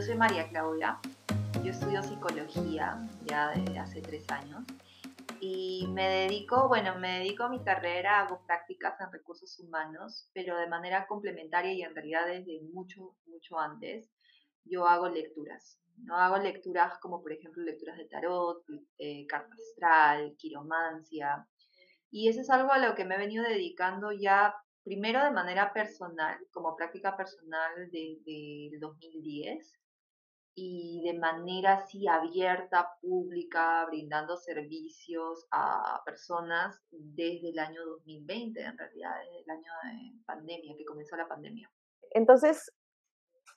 yo soy María Claudia, yo estudio psicología ya desde hace tres años y me dedico, bueno, me dedico a mi carrera, hago prácticas en recursos humanos, pero de manera complementaria y en realidad desde mucho, mucho antes, yo hago lecturas. No hago lecturas como por ejemplo lecturas de tarot, eh, carta astral, quiromancia. Y eso es algo a lo que me he venido dedicando ya primero de manera personal, como práctica personal desde el 2010 y de manera así abierta, pública, brindando servicios a personas desde el año 2020, en realidad, desde el año de pandemia, que comenzó la pandemia. Entonces,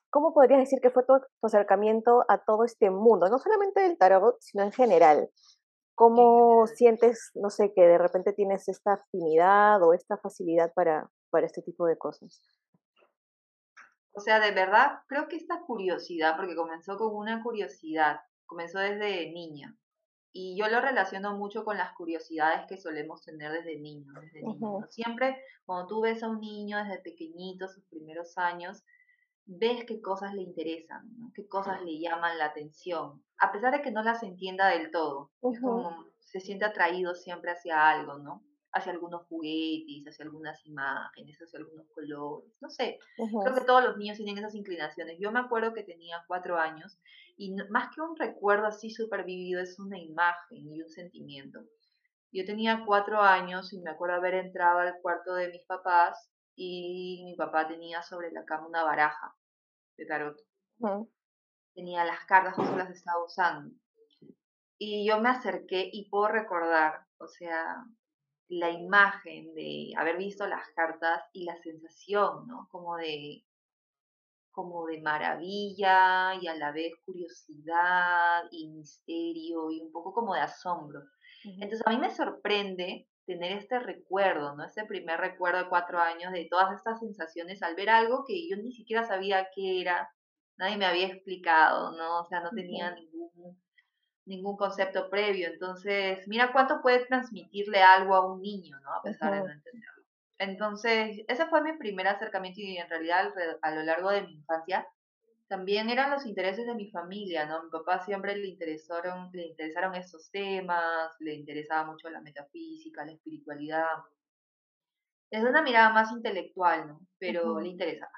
¿cómo podrías decir que fue tu, acercamiento a todo este mundo? No solamente del tarot, sino en general. ¿Cómo sientes, no sé, que de repente tienes esta afinidad o esta facilidad para, para este tipo de cosas? O sea, de verdad, creo que esta curiosidad, porque comenzó con una curiosidad, comenzó desde niña. Y yo lo relaciono mucho con las curiosidades que solemos tener desde niños, desde Siempre cuando tú ves a un niño desde pequeñito, sus primeros años, ves qué cosas le interesan, qué cosas le llaman la atención, a pesar de que no las entienda del todo. Es como se siente atraído siempre hacia algo, ¿no? Hacia algunos juguetes, hacia algunas imágenes, hacia algunos colores, no sé. Creo que todos los niños tienen esas inclinaciones. Yo me acuerdo que tenía cuatro años y más que un recuerdo así súper vivido, es una imagen y un sentimiento. Yo tenía cuatro años y me acuerdo haber entrado al cuarto de mis papás y mi papá tenía sobre la cama una baraja de tarot. Tenía las cartas, justo las estaba usando. Y yo me acerqué y puedo recordar, o sea, la imagen de haber visto las cartas y la sensación, ¿no? Como de, como de maravilla y a la vez curiosidad y misterio y un poco como de asombro. Entonces a mí me sorprende tener este recuerdo, ¿no? Este primer recuerdo de cuatro años de todas estas sensaciones al ver algo que yo ni siquiera sabía qué era, nadie me había explicado, ¿no? O sea, no tenía ningún ningún concepto previo. Entonces, mira cuánto puede transmitirle algo a un niño, ¿no? A pesar de no entenderlo. Entonces, ese fue mi primer acercamiento y en realidad a lo largo de mi infancia también eran los intereses de mi familia, ¿no? Mi papá siempre le interesaron, le interesaron estos temas, le interesaba mucho la metafísica, la espiritualidad. Es una mirada más intelectual, ¿no? Pero le interesaba.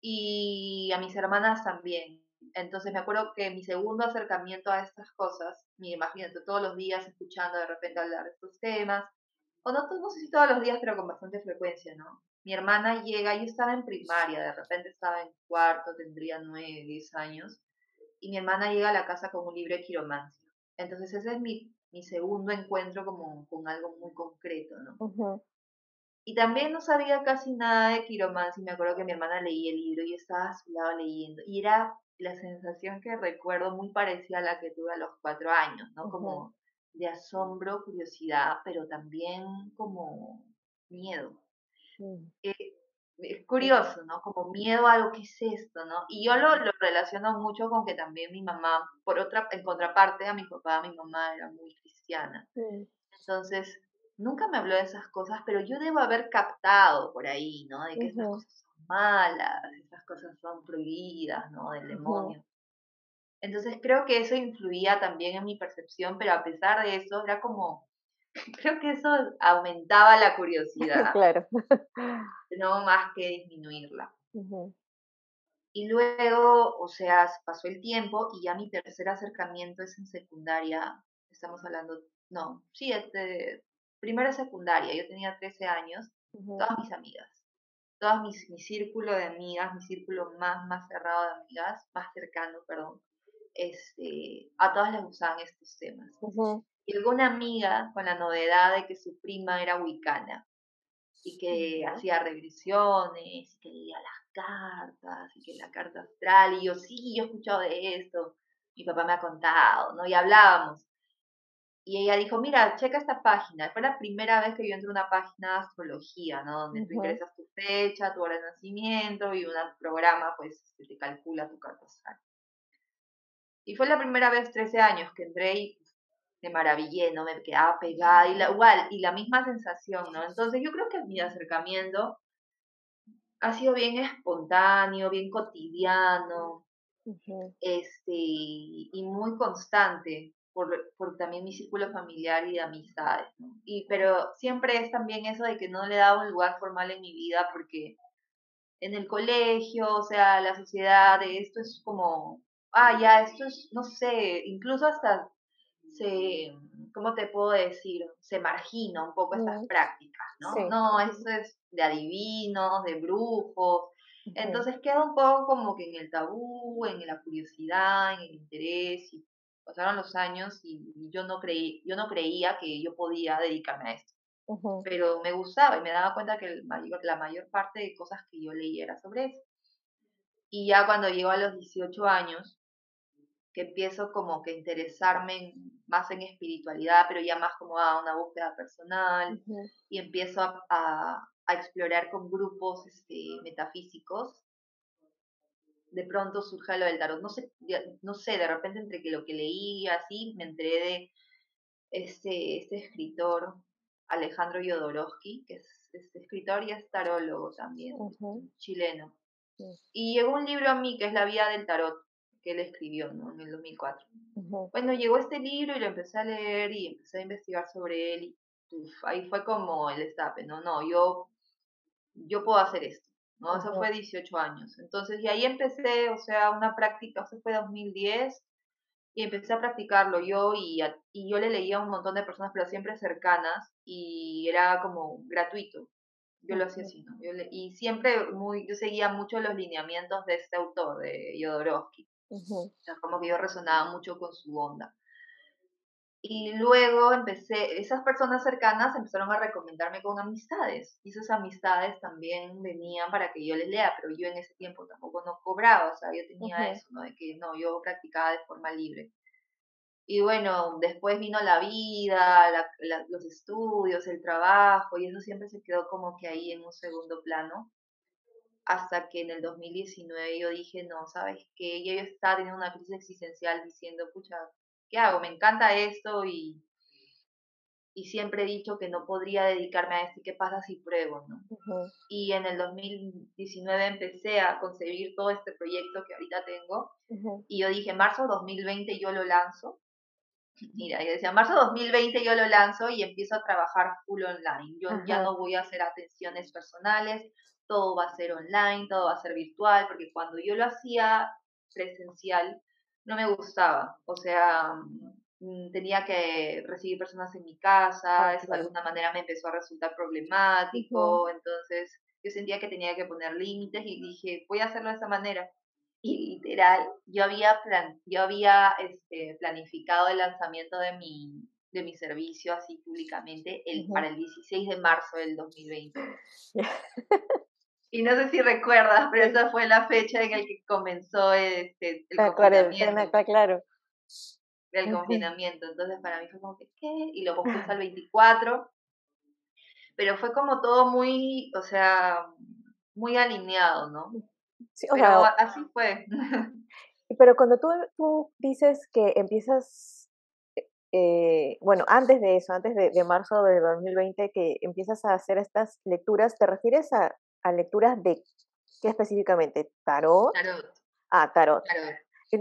Y a mis hermanas también. Entonces me acuerdo que mi segundo acercamiento a estas cosas, me imagínate, todos los días escuchando de repente hablar de estos temas, o no, no sé si todos los días, pero con bastante frecuencia, ¿no? Mi hermana llega, yo estaba en primaria, de repente estaba en cuarto, tendría nueve, diez años, y mi hermana llega a la casa con un libro de quiromancia. Entonces ese es mi, mi segundo encuentro como con algo muy concreto, ¿no? Y también no sabía casi nada de quiromancia me acuerdo que mi hermana leía el libro y estaba a su lado leyendo. Y era la sensación que recuerdo muy parecida a la que tuve a los cuatro años, ¿no? Como de asombro, curiosidad, pero también como miedo. Eh, es curioso, ¿no? Como miedo a lo que es esto, ¿no? Y yo lo, lo, relaciono mucho con que también mi mamá, por otra, en contraparte a mi papá, mi mamá era muy cristiana. Entonces, nunca me habló de esas cosas, pero yo debo haber captado por ahí, ¿no? De que esas cosas malas, esas cosas son prohibidas, ¿no? Del demonio. Entonces creo que eso influía también en mi percepción, pero a pesar de eso era como, creo que eso aumentaba la curiosidad. claro. No más que disminuirla. Y luego, o sea, pasó el tiempo y ya mi tercer acercamiento es en secundaria. Estamos hablando, no, sí, este, primera secundaria. Yo tenía 13 años, todas mis amigas todo mi, círculo de amigas, mi círculo más, más cerrado de amigas, más cercano, perdón, este, a todas les gustaban estos temas. Y alguna amiga con la novedad de que su prima era wicana y que hacía regresiones y que leía las cartas y que la carta astral y yo sí, yo he escuchado de esto, mi papá me ha contado, ¿no? Y hablábamos. Y ella dijo, mira, checa esta página. Fue la primera vez que yo entré a una página de astrología, ¿no? Donde tú ingresas tu fecha, tu hora de nacimiento y un programa, pues, que te calcula tu carta astral. Y fue la primera vez, 13 años, que entré y me maravillé, ¿no? Me quedaba pegada y la, igual, y la misma sensación, ¿no? Entonces yo creo que mi acercamiento ha sido bien espontáneo, bien cotidiano, este, y muy constante por, por, también mi círculo familiar y de amistades, Y, pero siempre es también eso de que no le daba un lugar formal en mi vida porque en el colegio, o sea, la sociedad, esto es como, ah, ya, esto es, no sé, incluso hasta se, ¿cómo te puedo decir? Se margina un poco estas prácticas, ¿no? No, eso es de adivinos, de brujos. Entonces queda un poco como que en el tabú, en la curiosidad, en el interés, y pasaron los años y, yo no creí, yo no creía que yo podía dedicarme a esto. Pero me gustaba y me daba cuenta que el mayor, la mayor parte de cosas que yo leía era sobre eso. Y ya cuando llego a los 18 años, que empiezo como que interesarme más en espiritualidad, pero ya más como a una búsqueda personal, y empiezo a, explorar con grupos este, metafísicos, de pronto surge lo del tarot. No sé, no sé, de repente entre que lo que leí así, me enteré de este, este escritor, Alejandro Jodorowsky, que es, escritor y es tarólogo también, chileno. Y llegó un libro a mí que es La Vía del Tarot, que él escribió ¿no? en el 2004. Bueno, llegó este libro y lo empecé a leer y empecé a investigar sobre él y ahí fue como el estape, no, no, yo, yo puedo hacer esto, ¿no? Eso fue 18 años. Entonces, y ahí empecé, o sea, una práctica, eso fue 2010 y empecé a practicarlo yo y, y yo le leía a un montón de personas, pero siempre cercanas y era como gratuito. Yo lo hacía así, ¿no? y siempre muy, yo seguía mucho los lineamientos de este autor, de Jodorowsky. O sea, como que yo resonaba mucho con su onda. Y luego empecé, esas personas cercanas empezaron a recomendarme con amistades. Y esas amistades también venían para que yo les lea, pero yo en ese tiempo tampoco no cobraba, o sea, yo tenía eso, ¿no? De que no, yo practicaba de forma libre. Y bueno, después vino la vida, los estudios, el trabajo, y eso siempre se quedó como que ahí en un segundo plano hasta que en el 2019 yo dije, no, ¿sabes qué? Yo estaba teniendo una crisis existencial diciendo, pucha, ¿qué hago? Me encanta esto y, y siempre he dicho que no podría dedicarme a esto y qué pasa si pruebo, ¿no? Y en el 2019 empecé a concebir todo este proyecto que ahorita tengo y yo dije, marzo 2020 yo lo lanzo. Mira, yo decía, marzo 2020 yo lo lanzo y empiezo a trabajar full online. Yo ya no voy a hacer atenciones personales, todo va a ser online, todo va a ser virtual, porque cuando yo lo hacía presencial no me gustaba, o sea, mm, tenía que recibir personas en mi casa, eso de alguna manera me empezó a resultar problemático, entonces yo sentía que tenía que poner límites y dije, voy a hacerlo de esa manera. Y literal, yo había, plan, yo había este, planificado el lanzamiento de mi, de mi servicio así públicamente el, para el 16 de marzo del 2020. Y no sé si recuerdas, pero esa fue la fecha en la que comenzó este, el confinamiento. claro. El confinamiento. Entonces para mí fue como que, ¿qué? Y lo puse al 24. Pero fue como todo muy, o sea, muy alineado, ¿no? Sí, o pero así fue. Pero cuando tú, tú dices que empiezas, eh, bueno, antes de eso, antes de, de marzo de 2020, que empiezas a hacer estas lecturas, ¿te refieres a a lecturas de qué específicamente? ¿Tarot? Tarot. Ah, tarot.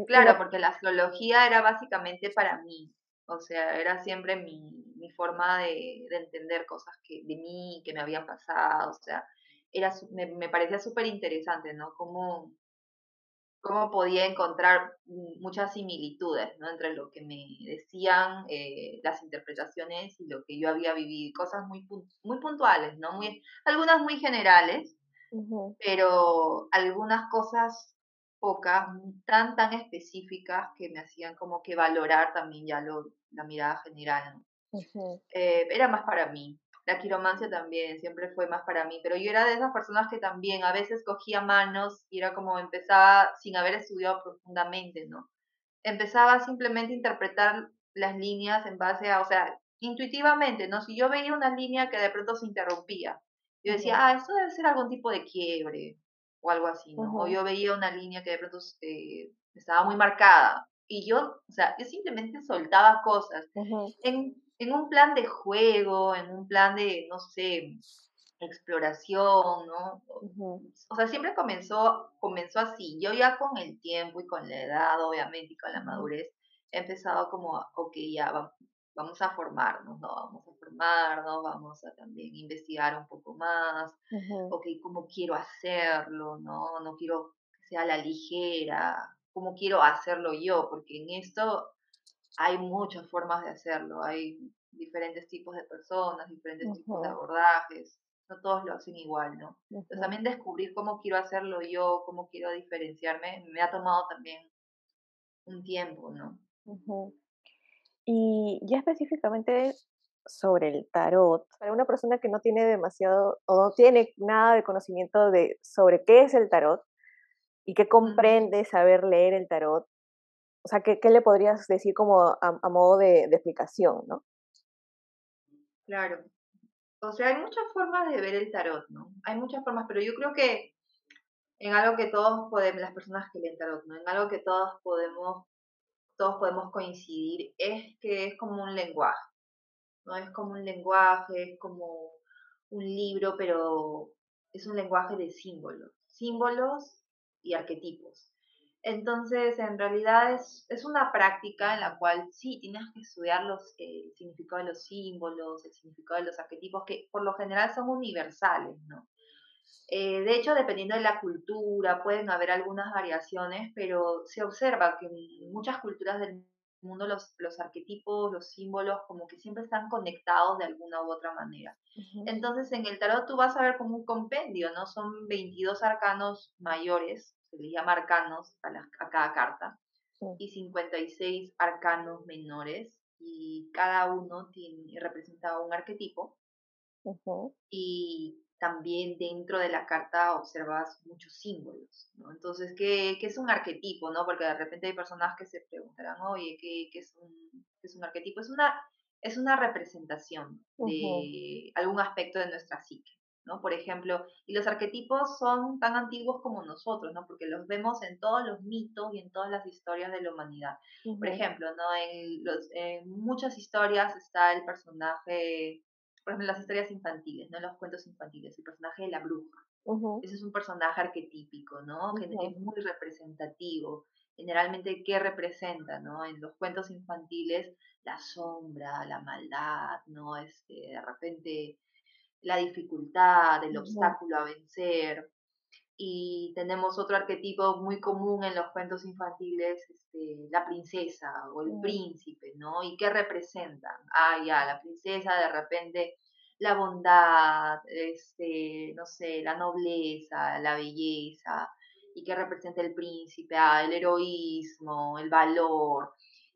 Claro, porque la astrología era básicamente para mí, o sea, era siempre mi, mi forma de, de, entender cosas que, de mí, que me habían pasado, o sea, era, me, me parecía súper interesante, ¿no? Cómo, cómo podía encontrar muchas similitudes ¿no? entre lo que me decían eh, las interpretaciones y lo que yo había vivido, cosas muy, muy puntuales, ¿no? muy, algunas muy generales, pero algunas cosas pocas, tan, tan específicas que me hacían como que valorar también ya lo, la mirada general. Eh, era más para mí. La quiromancia también siempre fue más para mí, pero yo era de esas personas que también a veces cogía manos y era como empezaba sin haber estudiado profundamente, ¿no? Empezaba simplemente a interpretar las líneas en base a, o sea, intuitivamente, ¿no? Si yo veía una línea que de pronto se interrumpía, yo decía, ah, esto debe ser algún tipo de quiebre o algo así, ¿no? O yo veía una línea que de pronto eh, estaba muy marcada y yo, o sea, yo simplemente soltaba cosas. En en un plan de juego, en un plan de, no sé, exploración, ¿no? O sea, siempre comenzó, comenzó así. Yo ya con el tiempo y con la edad, obviamente, y con la madurez, he empezado como, ok, ya va- vamos a formarnos, ¿no? Vamos a formarnos, vamos a también investigar un poco más, ujú, ok, cómo quiero hacerlo, ¿no? No quiero que sea la ligera, cómo quiero hacerlo yo, porque en esto hay muchas formas de hacerlo, hay diferentes tipos de personas, diferentes tipos de abordajes, no todos lo hacen igual, ¿no? Entonces también descubrir cómo quiero hacerlo yo, cómo quiero diferenciarme, me ha tomado también un tiempo, ¿no? Y ya específicamente sobre el tarot, para una persona que no tiene demasiado o no tiene nada de conocimiento de sobre qué es el tarot y que Ujú, comprende saber leer el tarot, o sea, ¿qué, le podrías decir como a, a modo de, de explicación, ¿no? claro. O sea, hay muchas formas de ver el tarot, ¿no? Hay muchas formas, pero yo creo que en algo que todos podemos, las personas que leen tarot, ¿no? En algo que todos podemos, todos podemos coincidir es que es como un lenguaje. ¿no? Es como un lenguaje, es como un libro, pero es un lenguaje de símbolos, símbolos y arquetipos. Entonces, en realidad es, es una práctica en la cual sí tienes que estudiar los, eh, el significado de los símbolos, el significado de los arquetipos, que por lo general son universales, ¿no? Eh, de hecho, dependiendo de la cultura, pueden haber algunas variaciones, pero se observa que en muchas culturas del mundo los, los arquetipos, los símbolos, como que siempre están conectados de alguna u otra manera. Entonces, en el tarot tú vas a ver como un compendio, ¿no? Son 22 arcanos mayores, se les llama arcanos a, la- a cada carta, sí, y 56 arcanos menores, y cada uno tiene, representa un arquetipo y también dentro de la carta observas muchos símbolos, ¿no? Entonces, ¿qué, qué es un arquetipo, no? Porque de repente hay personas que se preguntarán, oye, ¿qué, qué es, un, qué es un arquetipo? Es una, es una representación de algún aspecto de nuestra psique, ¿no? Por ejemplo, y los arquetipos son tan antiguos como nosotros, ¿no? Porque los vemos en todos los mitos y en todas las historias de la humanidad. Por ejemplo, ¿no? En, los, en muchas historias está el personaje por ejemplo, las historias infantiles, ¿no? Los cuentos infantiles, el personaje de la bruja. Ese es un personaje arquetípico, ¿no? Que es muy representativo. Generalmente, ¿qué representa, no? En los cuentos infantiles, la sombra, la maldad, ¿no? Este, de repente, la dificultad, el obstáculo a vencer. Y tenemos otro arquetipo muy común en los cuentos infantiles, este, la princesa o el príncipe, ¿no? ¿Y qué representan? Ah, ya, la princesa de repente la bondad, este, no sé, la nobleza, la belleza. ¿Y qué representa el príncipe? Ah, el heroísmo, el valor.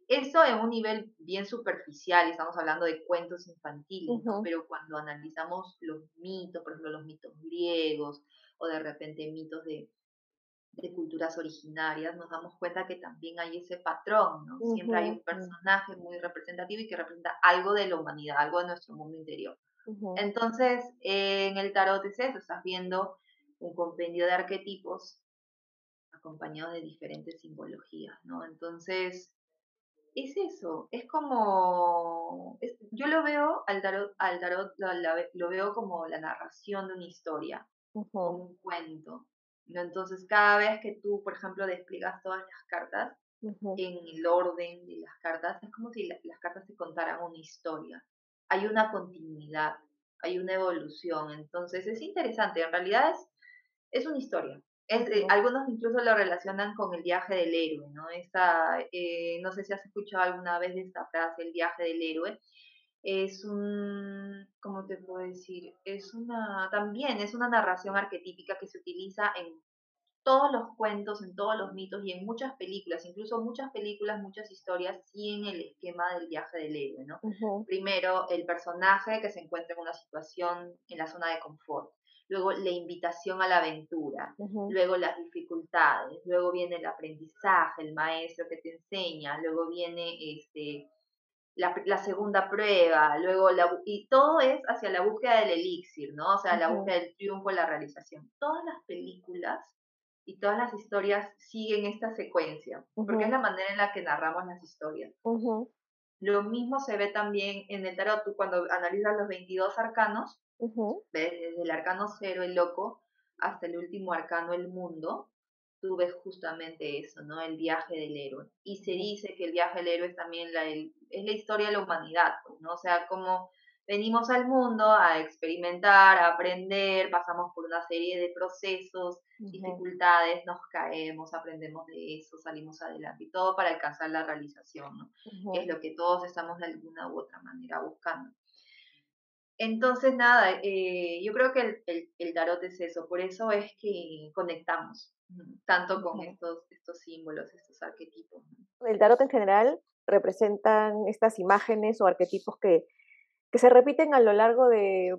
Eso en un nivel bien superficial, estamos hablando de cuentos infantiles, ¿no? Pero cuando analizamos los mitos, por ejemplo, los mitos griegos, o de repente mitos de, de culturas originarias, nos damos cuenta que también hay ese patrón, ¿no? Siempre hay un personaje muy representativo y que representa algo de la humanidad, algo de nuestro mundo interior. Entonces, eh, en el tarot es eso, estás viendo un compendio de arquetipos acompañados de diferentes simbologías, ¿no? Entonces, es eso, es como, es- yo lo veo al tarot, al tarot lo, veo como la narración de una historia, como un cuento. ¿no? Entonces, cada vez que tú, por ejemplo, despliegas todas las cartas en el orden de las cartas, es como si la- las cartas te contaran una historia. Hay una continuidad, hay una evolución. Entonces, es interesante. En realidad es, es una historia. Es, eh, algunos incluso lo relacionan con el viaje del héroe, ¿no? Esta, eh, no sé si has escuchado alguna vez de esta frase, el viaje del héroe es un, ¿cómo te puedo decir? Es una, también es una narración arquetípica que se utiliza en todos los cuentos, en todos los mitos y en muchas películas, incluso muchas películas, muchas historias siguen el esquema del viaje del héroe, ¿no? Primero, el personaje que se encuentra en una situación en la zona de confort, luego la invitación a la aventura, luego las dificultades, luego viene el aprendizaje, el maestro que te enseña, luego viene este la, la segunda prueba, luego la, y todo es hacia la búsqueda del elixir, ¿no? O sea, la búsqueda del triunfo, la realización. Todas las películas y todas las historias siguen esta secuencia, porque es la manera en la que narramos las historias. Lo mismo se ve también en el tarot, tú cuando analizas los 22 arcanos, Desde el arcano cero, el loco, hasta el último arcano, el mundo, tú ves justamente eso, ¿no? El viaje del héroe. Y se dice que el viaje del héroe es también la, es la historia de la humanidad, pues, ¿no? O sea, como venimos al mundo a experimentar, a aprender, pasamos por una serie de procesos, dificultades, nos caemos, aprendemos de eso, salimos adelante y todo para alcanzar la realización, ¿no? Es lo que todos estamos de alguna u otra manera buscando. Entonces, nada, eh, yo creo que el, el, tarot es eso, por eso es que conectamos tanto con estos, estos símbolos, estos arquetipos. El tarot en general representan estas imágenes o arquetipos que, que se repiten a lo largo de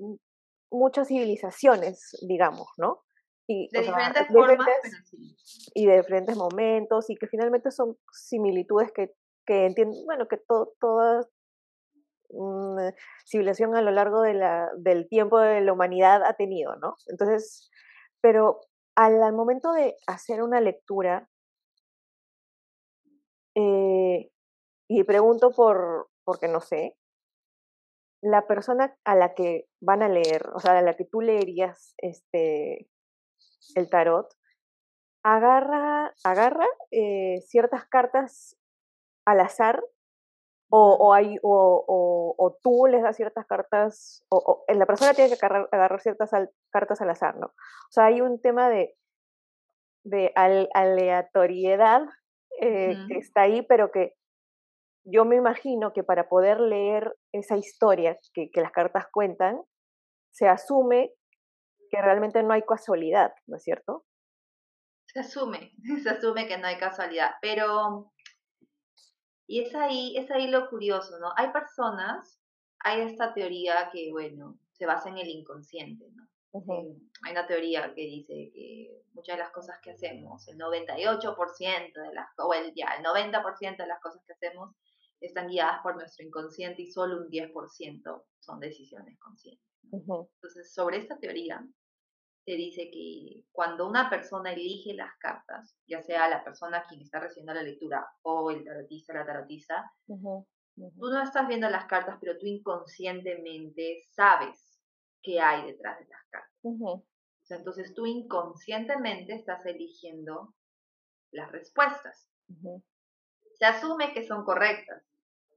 muchas civilizaciones, digamos, ¿no? Y, de diferentes formas, y de diferentes momentos, y que finalmente son similitudes que, que entienden, bueno, que to, todas una civilización a lo largo de la, del tiempo de la humanidad ha tenido, ¿no? Entonces, pero al, momento de hacer una lectura, eh, y pregunto por, porque no sé, la persona a la que van a leer, o sea, a la que tú leerías este, el tarot, agarra, agarra eh, ciertas cartas al azar o, o, hay, o, o, tú les das ciertas cartas, o, la persona tiene que agarrar, agarrar ciertas cartas al azar, ¿no? O sea, hay un tema de, de aleatoriedad eh, que está ahí, pero que yo me imagino que para poder leer esa historia que, que las cartas cuentan, se asume que realmente no hay casualidad, ¿no es cierto? Se asume, se asume que no hay casualidad, pero y es ahí, es ahí lo curioso, ¿no? Hay personas, hay esta teoría que, bueno, se basa en el inconsciente, ¿no? Hay una teoría que dice que muchas de las cosas que hacemos, el 98% de las, o el, ya, el 90% de las cosas que hacemos están guiadas por nuestro inconsciente y solo un 10% son decisiones conscientes. Entonces, sobre esta teoría, te dice que cuando una persona elige las cartas, ya sea la persona quien está recibiendo la lectura o el tarotista, la tarotista, tú no estás viendo las cartas, pero tú inconscientemente sabes qué hay detrás de las cartas. entonces tú inconscientemente estás eligiendo las respuestas. Se asume que son correctas,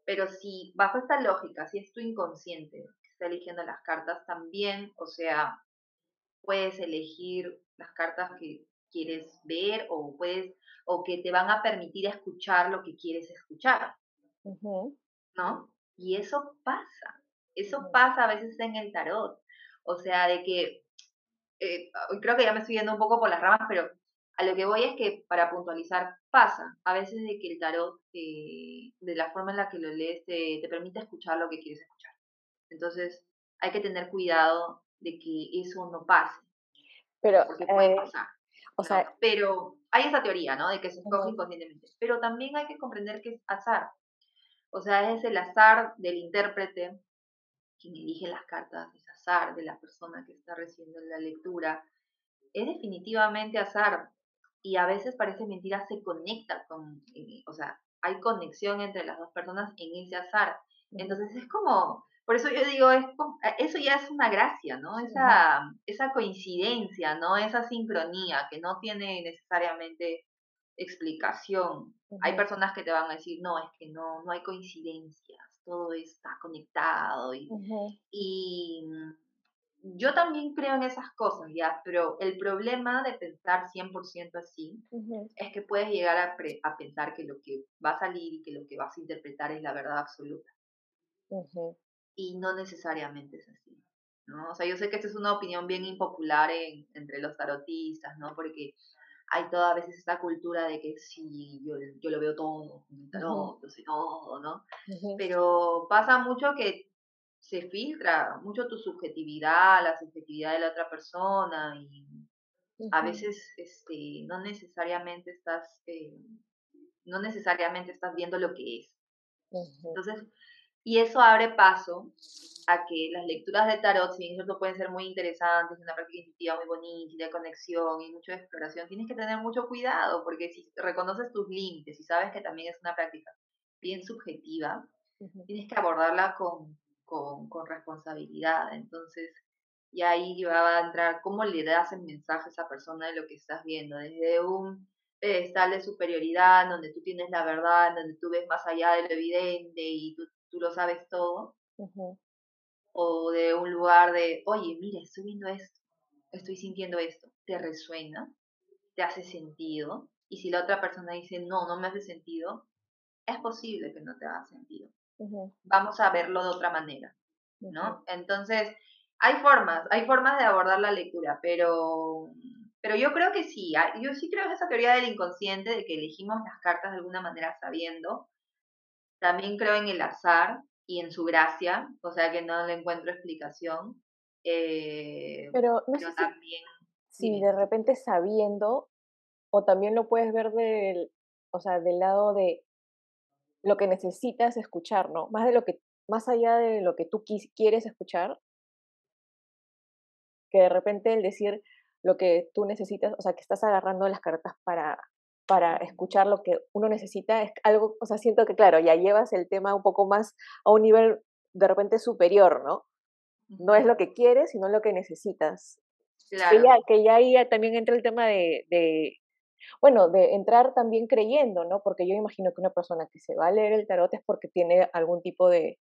pero si bajo esta lógica, si es tu inconsciente que está eligiendo las cartas, también, o sea, puedes elegir las cartas que quieres ver o puedes o que te van a permitir escuchar lo que quieres escuchar. ¿No? Y eso pasa. Eso pasa a veces en el tarot. O sea, de que eh, creo que ya me estoy yendo un poco por las ramas, pero a lo que voy es que para puntualizar pasa a veces de que el tarot, eh, de la forma en la que lo lees, te, te permite escuchar lo que quieres escuchar. Entonces, hay que tener cuidado de que eso no pase. Pero, porque puede eh, pasar. O sea, pero hay esa teoría, ¿no? De que se escoge inconscientemente. Pero también hay que comprender que es azar. O sea, es el azar del intérprete, quien elige las cartas, es azar de la persona que está recibiendo la lectura. Es definitivamente azar. Y a veces parece mentira, se conecta con, eh, o sea, hay conexión entre las dos personas en ese azar. Entonces es como, por eso yo digo, es, eh, eso ya es una gracia, ¿no? Esa, esa coincidencia, ¿no? Esa sincronía que no tiene necesariamente explicación. Hay personas que te van a decir, no, es que no, no hay coincidencias, todo está conectado. Y, y mm, yo también creo en esas cosas, ¿ya? Pero el problema de pensar 100% así es que puedes llegar a, a, pensar que lo que va a salir y que lo que vas a interpretar es la verdad absoluta y no necesariamente es así. ¿no? O sea, yo sé que esta es una opinión bien impopular entre los tarotistas, ¿no? Porque hay toda a veces esta cultura de que sí, yo, yo lo veo todo, tarot, yo sé todo, ¿no? Pero pasa mucho que se filtra mucho tu subjetividad, la subjetividad de la otra persona y a veces este, no necesariamente estás eh, no necesariamente estás viendo lo que es. Entonces, y eso abre paso a que las lecturas de tarot, si bien cierto pueden ser muy interesantes, una práctica intuitiva muy bonita, de conexión y mucha exploración, tienes que tener mucho cuidado porque si reconoces tus límites y sabes que también es una práctica bien subjetiva, tienes que abordarla con, con, con, responsabilidad. Entonces, Y ahí va a entrar cómo le das el mensaje a esa persona de lo que estás viendo, desde un pedestal de superioridad, donde tú tienes la verdad, donde tú ves más allá de lo evidente y tú, tú lo sabes todo, o de un lugar de, oye, mira, estoy viendo esto, estoy sintiendo esto, ¿te resuena? ¿Te hace sentido? Y si la otra persona dice, no, no me hace sentido, es posible que no te haga sentido. Vamos a verlo de otra manera, ¿no? Entonces, hay formas, hay formas de abordar la lectura, pero, pero yo creo que sí, yo sí creo en esa teoría del inconsciente, de que elegimos las cartas de alguna manera sabiendo. También creo en el azar y en su gracia, o sea que no le encuentro explicación. Eh, pero no sé también, si, de repente sabiendo, o también lo puedes ver del, o sea, del lado de lo que necesitas escuchar, ¿no? Más de lo que, más allá de lo que tú quieres escuchar, que de repente el decir lo que tú necesitas, o sea, que estás agarrando las cartas para, para escuchar lo que uno necesita, es algo, o sea, siento que, claro, ya llevas el tema un poco más a un nivel de repente superior, ¿no? No es lo que quieres, sino lo que necesitas. Claro. Que, ya, que ya ahí también entra el tema de, de, bueno, de entrar también creyendo, ¿no? Porque yo imagino que una persona que se va a leer el tarot es porque tiene algún tipo de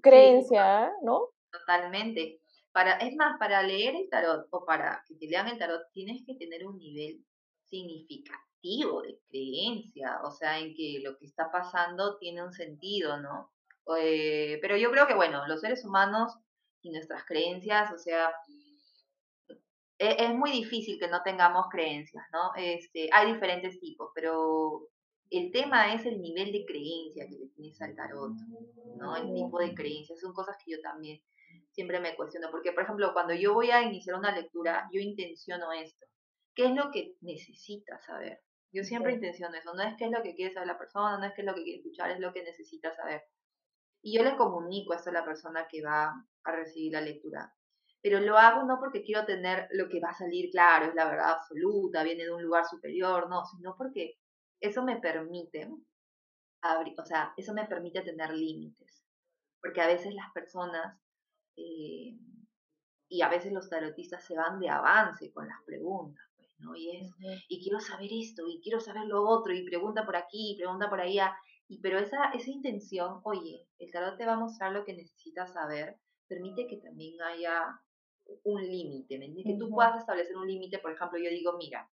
creencia, ¿no? Totalmente. Para, es más, para leer el tarot o para que te lean el tarot tienes que tener un nivel significativo de creencia, o sea, en que lo que está pasando tiene un sentido, ¿no? Eh, pero yo creo que, bueno, los seres humanos y nuestras creencias, o sea, e, es, muy difícil que no tengamos creencias, ¿no? Este, hay diferentes tipos, pero el tema es el nivel de creencia que le tienes al tarot, ¿no? El tipo de creencias, son cosas que yo también siempre me cuestiono, porque por ejemplo, cuando yo voy a iniciar una lectura, yo intenciono esto. ¿Qué es lo que necesita saber? Yo siempre intenciono eso, no es qué es lo que quiere saber la persona, no es qué es lo que quiere escuchar, es lo que necesita saber. Y yo le comunico esto a la persona que va a recibir la lectura. Pero lo hago no porque quiero tener lo que va a salir, claro, es la verdad absoluta, viene de un lugar superior, no, sino porque eso me permite abrir, o sea, eso me permite tener límites. Porque a veces las personas eh, y a veces los tarotistas se van de avance con las preguntas, ¿no? Y es, y quiero saber esto, y quiero saber lo otro, y pregunta por aquí, y pregunta por allá, y pero esa, esa intención, oye, el tarot te va a mostrar lo que necesitas saber, permite que también haya un límite, Que tú puedas establecer un límite, por ejemplo, yo digo, mira,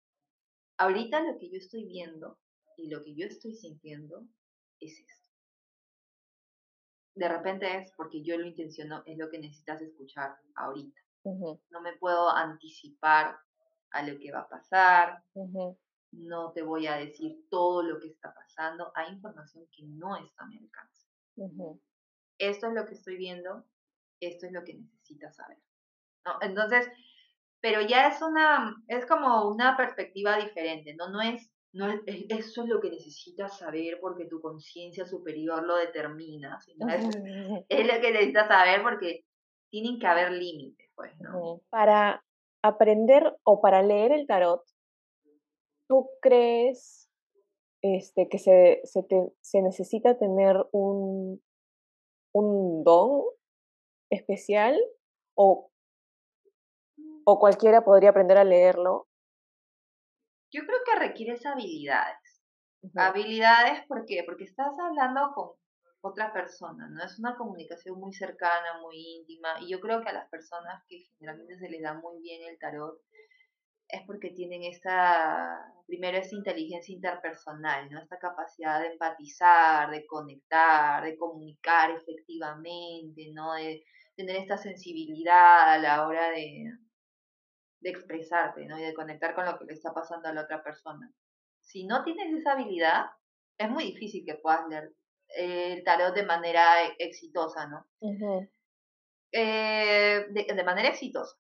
ahorita lo que yo estoy viendo y lo que yo estoy sintiendo es esto de repente es porque yo lo intenciono, es lo que necesitas escuchar ahorita. No me puedo anticipar a lo que va a pasar, no te voy a decir todo lo que está pasando, hay información que no está a mi alcance. Esto es lo que estoy viendo, esto es lo que necesitas saber. Entonces, pero ya es una, es como una perspectiva diferente, ¿no? No es no es, eso es lo que necesitas saber porque tu conciencia superior lo determina. es, lo que necesitas saber porque tienen que haber límites, pues, ¿no? Para aprender o para leer el tarot, ¿tú crees este, que se, se, necesita tener un, un don especial o, o cualquiera podría aprender a leerlo yo creo que requieres habilidades. Habilidades, ¿por qué? Porque estás hablando con otra persona, ¿no? Es una comunicación muy cercana, muy íntima, y yo creo que a las personas que generalmente se les da muy bien el tarot es porque tienen esta, primero esa inteligencia interpersonal, ¿no? Esta capacidad de empatizar, de conectar, de comunicar efectivamente, ¿no? De tener esta sensibilidad a la hora de, de expresarte, ¿no? Y de conectar con lo que le está pasando a la otra persona. Si no tienes esa habilidad, es muy difícil que puedas leer el tarot de manera e, exitosa, ¿no? Eh, de, manera exitosa.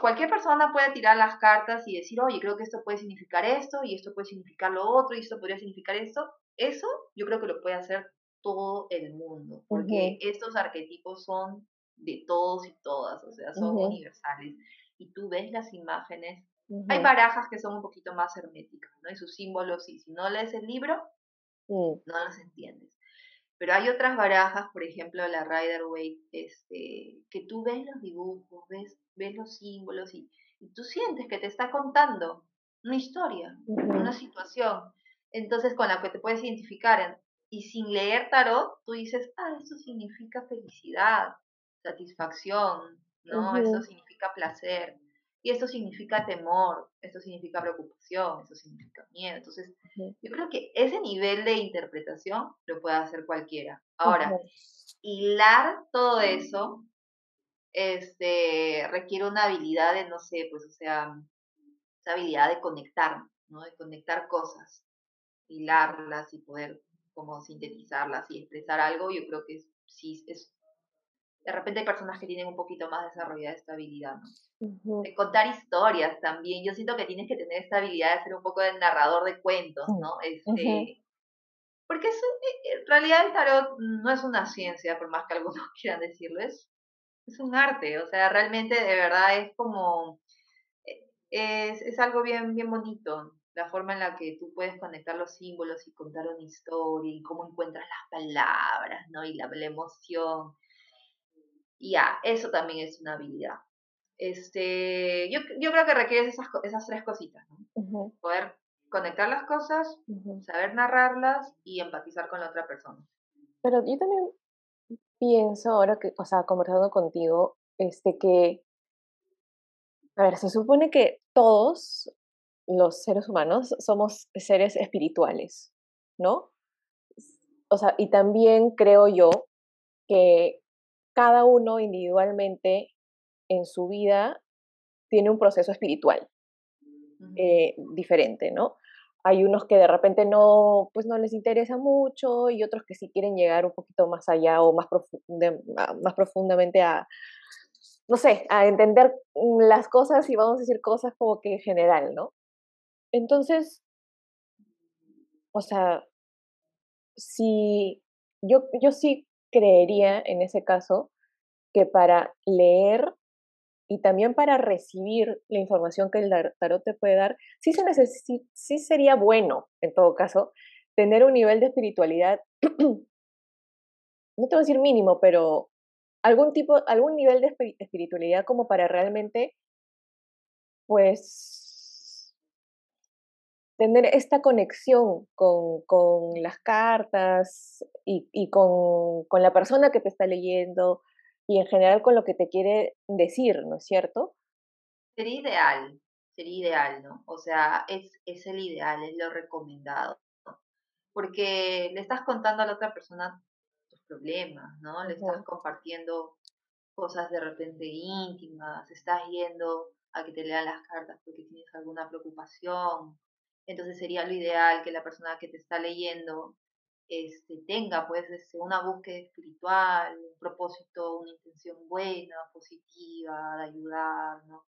Cualquier persona puede tirar las cartas y decir, oye, creo que esto puede significar esto, y esto puede significar lo otro, y esto podría significar esto. Eso yo creo que lo puede hacer todo el mundo, porque estos arquetipos son de todos y todas, o sea, son universales y tú ves las imágenes. Hay barajas que son un poquito más herméticas, ¿no? Y sus símbolos, y si no lees el libro, no los entiendes. Pero hay otras barajas, por ejemplo la Rider Waite, este, que tú ves los dibujos, ves, ves los símbolos y, tú sientes que te está contando una historia, una situación. Entonces con la que te puedes identificar. y sin leer tarot, tú dices, ah, eso significa felicidad, satisfacción, ¿no? Eso significa placer. Y eso significa temor, eso significa preocupación, eso significa miedo. Entonces, yo creo que ese nivel de interpretación lo puede hacer cualquiera. Ahora, hilar todo eso este, requiere una habilidad de, no sé, pues, o sea, esa habilidad de conectar, ¿no? De conectar cosas, hilarlas y poder como sintetizarlas y expresar algo, yo creo que sí es de repente hay personas que tienen un poquito más desarrollada esta habilidad, ¿no? De contar historias también. Yo siento que tienes que tener esta habilidad de ser un poco de narrador de cuentos, ¿no? Este, Porque eso, eh, en realidad el tarot no es una ciencia, por más que algunos quieran decirlo, es, un arte, o sea, realmente de verdad es como, eh, es, es algo bien, bien bonito, la forma en la que tú puedes conectar los símbolos y contar una historia y cómo encuentras las palabras, ¿no? Y la, la emoción ya, eso también es una habilidad. Este, yo, yo creo que requieres esas, esas tres cositas, ¿no? Poder conectar las cosas, saber narrarlas y empatizar con la otra persona. Pero yo también pienso ahora que, o sea, conversando contigo, este que, a ver, se supone que todos los seres humanos somos seres espirituales, ¿no? O sea, y también creo yo que cada uno individualmente en su vida tiene un proceso espiritual eh, diferente, ¿no? Hay unos que de repente no, pues no les interesa mucho y otros que sí quieren llegar un poquito más allá o más, más profundamente a, no sé, a entender las cosas y vamos a decir cosas como que en general, ¿no? Entonces, o sea, si yo, yo sí creería en ese caso que para leer y también para recibir la información que el tarot te puede dar, sí, se sí sería bueno, en todo caso, tener un nivel de espiritualidad, no te voy a decir mínimo, pero algún tipo, algún nivel de espiritualidad como para realmente, pues, tener esta conexión con, las cartas y, con, la persona que te está leyendo y en general con lo que te quiere decir, ¿no es cierto? Sería ideal, sería ideal, ¿no? O sea, es, es el ideal, es lo recomendado, Porque le estás contando a la otra persona tus problemas, ¿no? Le estás compartiendo cosas de repente íntimas, estás yendo a que te lean las cartas porque tienes alguna preocupación, entonces sería lo ideal que la persona que te está leyendo este, tenga pues este, una búsqueda espiritual, un propósito, una intención buena, positiva, de ayudar, ¿no?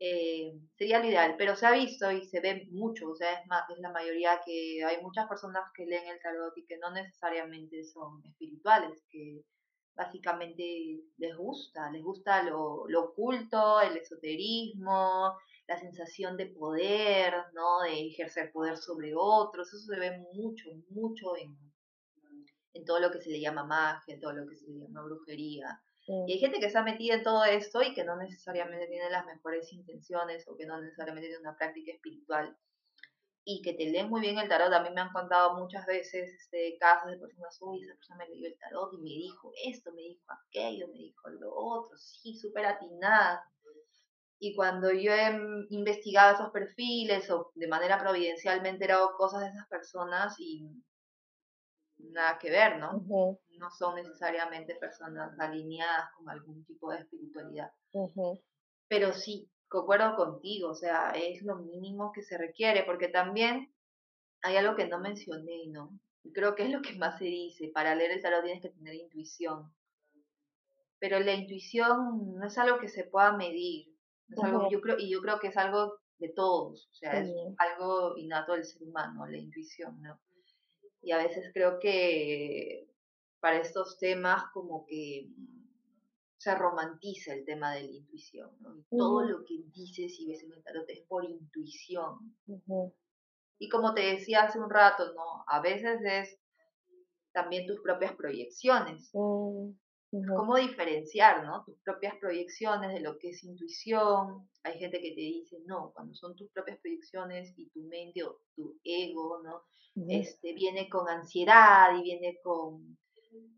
Eh, sería lo ideal, pero se ha visto y se ve mucho, o sea, es, más, es la mayoría que hay muchas personas que leen el tarot y que no necesariamente son espirituales, que básicamente les gusta, les gusta lo, lo oculto, el esoterismo, la sensación de poder, ¿no? De ejercer poder sobre otros, eso se ve mucho, mucho en, en todo lo que se le llama magia, en todo lo que se le llama brujería. Y hay gente que está metida en todo esto y que no necesariamente tiene las mejores intenciones o que no necesariamente tiene una práctica espiritual y que te leen muy bien el tarot. A mí me han contado muchas veces este, casos de personas, uy, esa persona me leyó el tarot y me dijo esto, me dijo aquello, me dijo lo otro, sí, súper atinada. Y cuando yo he investigado esos perfiles o de manera providencial me he enterado cosas de esas personas y nada que ver, ¿no? No son necesariamente personas alineadas con algún tipo de espiritualidad. Pero sí, concuerdo contigo, o sea, es lo mínimo que se requiere, porque también hay algo que no mencioné, ¿no? Creo que es lo que más se dice, para leer el tarot tienes que tener intuición. Pero la intuición no es algo que se pueda medir, algo, yo creo, y yo creo que es algo de todos, o sea, es algo innato del ser humano, la intuición, ¿no? Y a veces creo que para estos temas como que se romantiza el tema de la intuición, ¿no? todo lo que dices y ves en el tarot es por intuición. Y como te decía hace un rato, ¿no? A veces es también tus propias proyecciones. ¿Cómo diferenciar, ¿no? Tus propias proyecciones de lo que es intuición. Hay gente que te dice, no, cuando son tus propias proyecciones y tu mente o tu ego, ¿no? Este, viene con ansiedad y viene con,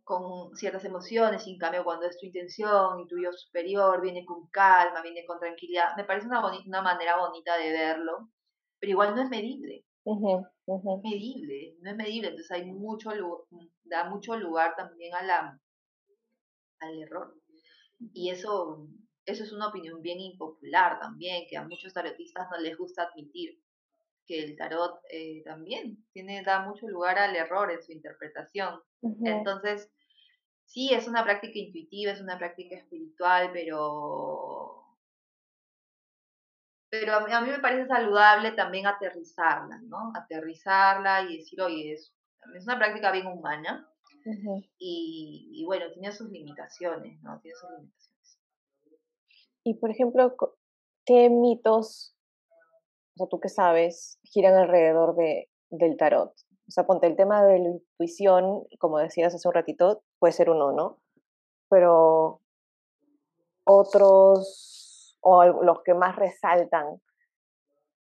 con ciertas emociones, y en cambio cuando es tu intención y tu yo superior, viene con calma, viene con tranquilidad. Me parece una, una manera bonita de verlo, pero igual no es medible, ujú, ujú, medible, no es medible, entonces hay mucho, da mucho lugar también a la, al error. Y eso, eso es una opinión bien impopular también, que a muchos tarotistas no les gusta admitir, que el tarot eh, también tiene, da mucho lugar al error en su interpretación. Entonces, sí, es una práctica intuitiva, es una práctica espiritual, pero, pero a mí, a mí me parece saludable también aterrizarla, ¿no? Aterrizarla y decir, oye, es, es una práctica bien humana y, y bueno, tiene sus limitaciones, ¿no? Tiene sus limitaciones. Y por ejemplo, ¿qué mitos, o sea, tú que sabes, giran alrededor de, del tarot? O sea, ponte el tema de la intuición, como decías hace un ratito, puede ser uno, ¿no? Pero otros, o los que más resaltan.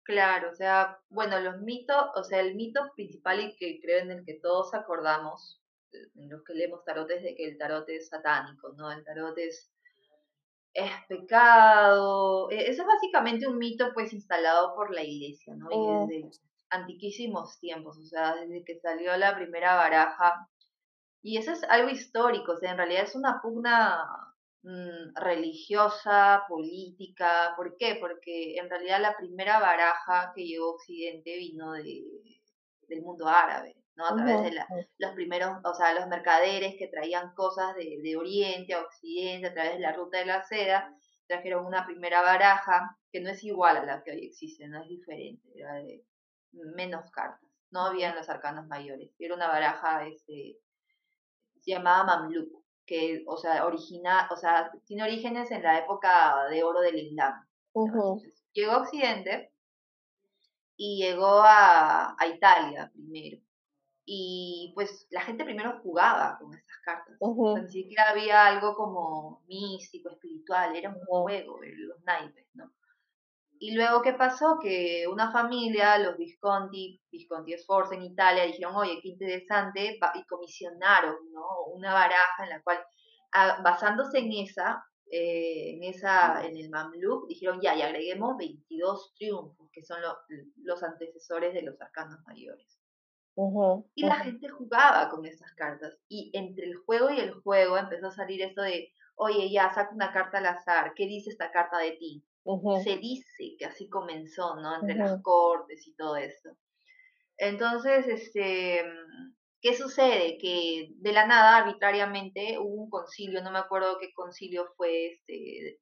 Claro, o sea, bueno, los mitos, o sea, el mito principal y que creo en el que todos acordamos, los que leemos tarot, es de que el tarot es satánico, ¿no? El tarot es, es pecado. e- Eso es básicamente un mito pues instalado por la iglesia, ¿no? Y Mm, desde antiquísimos tiempos, o sea, desde que salió la primera baraja y eso es algo histórico, o sea, en realidad es una pugna mm, religiosa, política. ¿Por qué? Porque en realidad la primera baraja que llegó a Occidente vino de, del mundo árabe, ¿no? A través de la- los primeros, o sea, los mercaderes que traían cosas de, de Oriente a Occidente a través de la ruta de la seda, trajeron una primera baraja que no es igual a la que hoy existe, no es diferente, era de menos cartas. No habían los arcanos mayores. Era una baraja este, se llamaba Mamluk, que, o sea, origina, o sea, tiene orígenes en la época de oro del Islam. Entonces, llegó a Occidente y llegó a, a Italia primero. Y pues la gente primero jugaba con estas cartas. O sea, ujú, ni siquiera había algo como místico, espiritual, era un juego, los naipes, ¿no? Y luego, ¿qué pasó? Que una familia, los Visconti, Visconti Sforza en Italia, dijeron, oye, qué interesante, y comisionaron, ¿no? Una baraja en la cual, ah, basándose en esa, eh, en esa, en el Mamluk, dijeron, ya, y agreguemos 22 triunfos, que son lo- los antecesores de los arcanos mayores. Y la gente jugaba con esas cartas. Y entre el juego y el juego empezó a salir esto de, oye, ya, saca una carta al azar, ¿qué dice esta carta de ti? se dice que así comenzó, ¿no? Entre las cortes y todo esto. Entonces, este, ¿qué sucede? Que de la nada, arbitrariamente, hubo un concilio, no me acuerdo qué concilio fue este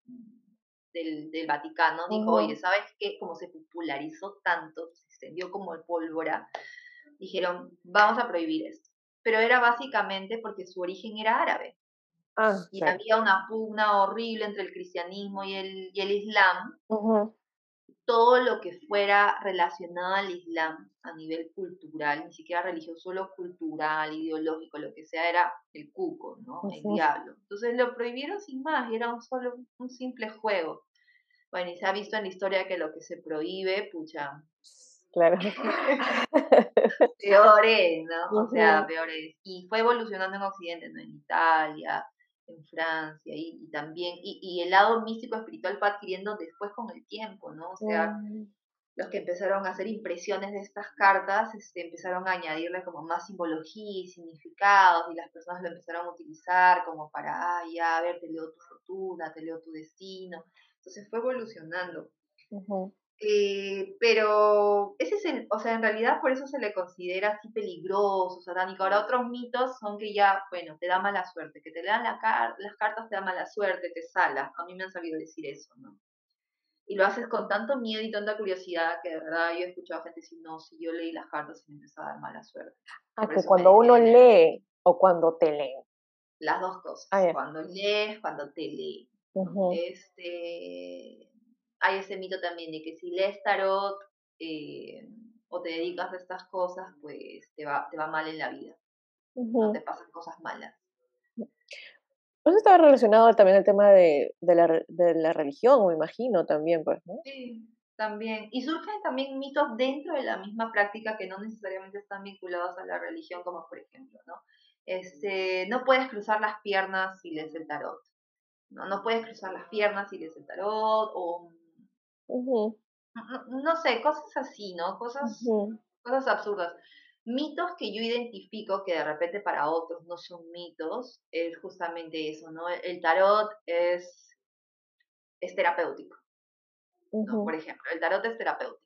del, del Vaticano, dijo, oye, ¿sabes qué? Como se popularizó tanto, se extendió como el pólvora, dijeron, vamos a prohibir esto. Pero era básicamente porque su origen era árabe Ah, y había una pugna horrible entre el cristianismo y el, y el islam todo lo que fuera relacionado al Islam a nivel cultural, ni siquiera religioso, solo cultural, ideológico, lo que sea, era el cuco, ¿no? El diablo. Entonces lo prohibieron sin más, y era un solo un simple juego. Bueno, y se ha visto en la historia que lo que se prohíbe, pucha, Claro. peor es, ¿no? O sea, Ujú, peor es. Y fue evolucionando en Occidente, ¿no? En Italia, en Francia, y, y también, y, y el lado místico espiritual fue adquiriendo después con el tiempo, ¿no? O sea, mm, los que empezaron a hacer impresiones de estas cartas este, empezaron a añadirle como más simbología y significados y las personas lo empezaron a utilizar como para, ah, ya, a ver, te leo tu fortuna, te leo tu destino. Entonces fue evolucionando. ujú, Eh, pero ese es el, o sea, en realidad por eso se le considera así peligroso, satánico. Ahora otros mitos son que ya, bueno, te da mala suerte, que te lean la car las cartas te da mala suerte, te sala. A mí me han sabido decir eso, ¿no? Y lo haces con tanto miedo y tanta curiosidad que de verdad yo he escuchado gente decir, no, si yo leí las cartas y me empezó a dar mala suerte. Ah, Por que cuando uno lee o cuando te leen. Las dos Ah, cosas, ya. cuando lees, cuando te. Ujú, Este, hay ese mito también de que si lees tarot eh, o te dedicas a estas cosas, pues te va, te va mal en la vida. no te pasan cosas malas. Eso estaba relacionado también al tema de, de, la, de la religión, me imagino, también, pues, ¿no? Sí, también. Y surgen también mitos dentro de la misma práctica que no necesariamente están vinculados a la religión, como por ejemplo, ¿no? Este, no puedes cruzar las piernas si lees el tarot. No, no puedes cruzar las piernas si lees el tarot o... no, sé, cosas así, ¿no? Cosas, cosas absurdas. Mitos que yo identifico que de repente para otros no son mitos, es justamente eso, ¿no? El tarot es, es terapéutico. Por ejemplo, el tarot es terapéutico.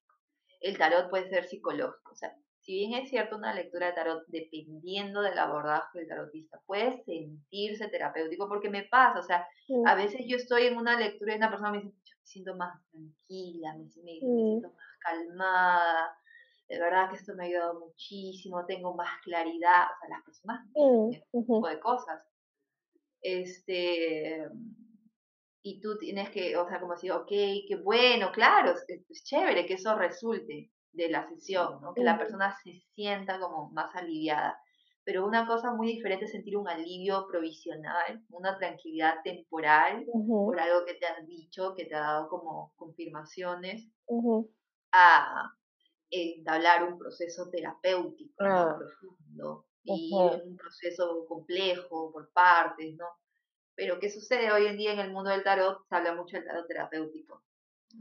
El tarot puede ser psicológico. O sea, si bien es cierto una lectura de tarot, dependiendo del abordaje del tarotista, puede sentirse terapéutico porque me pasa. O sea, a veces yo estoy en una lectura y una persona me dice, me siento más tranquila, me, siento más calmada. De verdad que esto me ha ayudado muchísimo, tengo más claridad. O sea, las personas dicen ese tipo de cosas. Este y tú tienes que, o sea, como decir, ok, qué bueno, claro, es, chévere que eso resulte de la sesión, ¿no? que la persona se sienta como más aliviada. Pero una cosa muy diferente es sentir un alivio provisional, una tranquilidad temporal por algo que te han dicho, que te ha dado como confirmaciones, a entablar un proceso terapéutico ah. profundo y un proceso complejo por partes, ¿no? Pero ¿qué sucede hoy en día en el mundo del tarot? Se habla mucho del tarot terapéutico.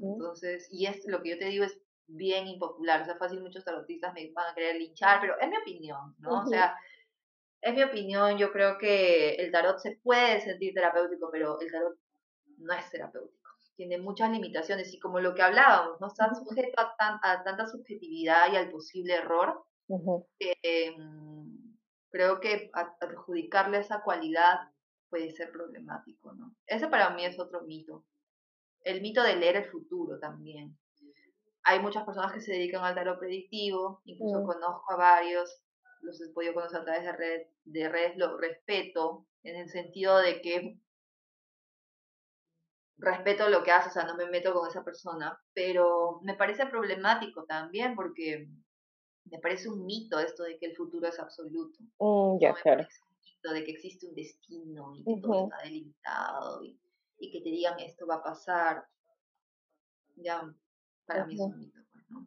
Entonces, y es lo que yo te digo es bien impopular. O sea, fácil muchos tarotistas me van a querer linchar, pero es mi opinión, ¿no? O sea, es mi opinión. Yo creo que el tarot se puede sentir terapéutico, pero el tarot no es terapéutico. Tiene muchas limitaciones y como lo que hablábamos, ¿no? Está sujeto a, a tanta subjetividad y al posible error que mm, creo que adjudicarle esa cualidad puede ser problemático, ¿no? Ese para mí es otro mito. El mito de leer el futuro también. Hay muchas personas que se dedican al tarot predictivo, incluso mm. conozco a varios, los he podido conocer a través de red, de redes, lo respeto, en el sentido de que respeto lo que hace, o sea, no me meto con esa persona, pero me parece problemático también porque me parece un mito esto de que el futuro es absoluto. Mm, ya, claro de que existe un destino y que todo está delimitado y, que te digan esto va a pasar, ya para mí es un mito. Pues, ¿no?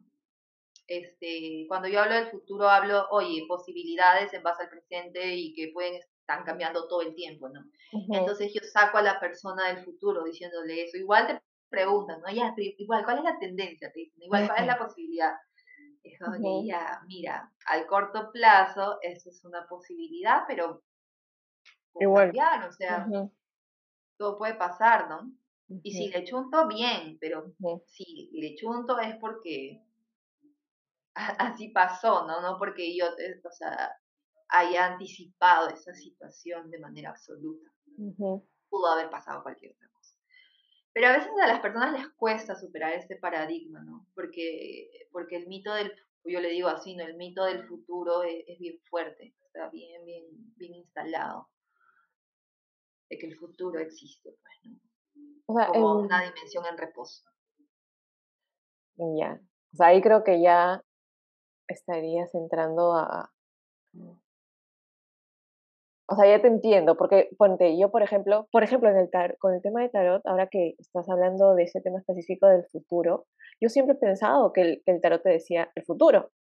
este, cuando yo hablo del futuro, hablo, oye, posibilidades en base al presente y que pueden estar cambiando todo el tiempo, ¿no? Entonces yo saco a la persona del futuro diciéndole eso. Igual te preguntan, ¿no? Ya, igual, ¿cuál es la tendencia? igual, ¿cuál es la posibilidad? Es ya, mira, al corto plazo eso es una posibilidad, pero Igual. o sea, todo puede pasar, ¿no? Y si le chunto, bien, pero si le chunto es porque así pasó, ¿no? No porque yo, eh, o sea, haya anticipado esa situación de manera absoluta. Pudo haber pasado cualquier otra cosa. Pero a veces a las personas les cuesta superar este paradigma, ¿no? Porque, porque el mito del, yo le digo así, ¿no? El mito del futuro es, es bien fuerte, está bien, bien, bien instalado de que el futuro existe, pues, ¿no? Como una dimensión en reposo. Ya. O sea, ahí creo que ya estarías entrando a. O sea, ya te entiendo, porque ponte, yo por ejemplo, por ejemplo, en el tar con el tema de tarot, ahora que estás hablando de ese tema específico del futuro, yo siempre he pensado que el, que el tarot te decía el futuro.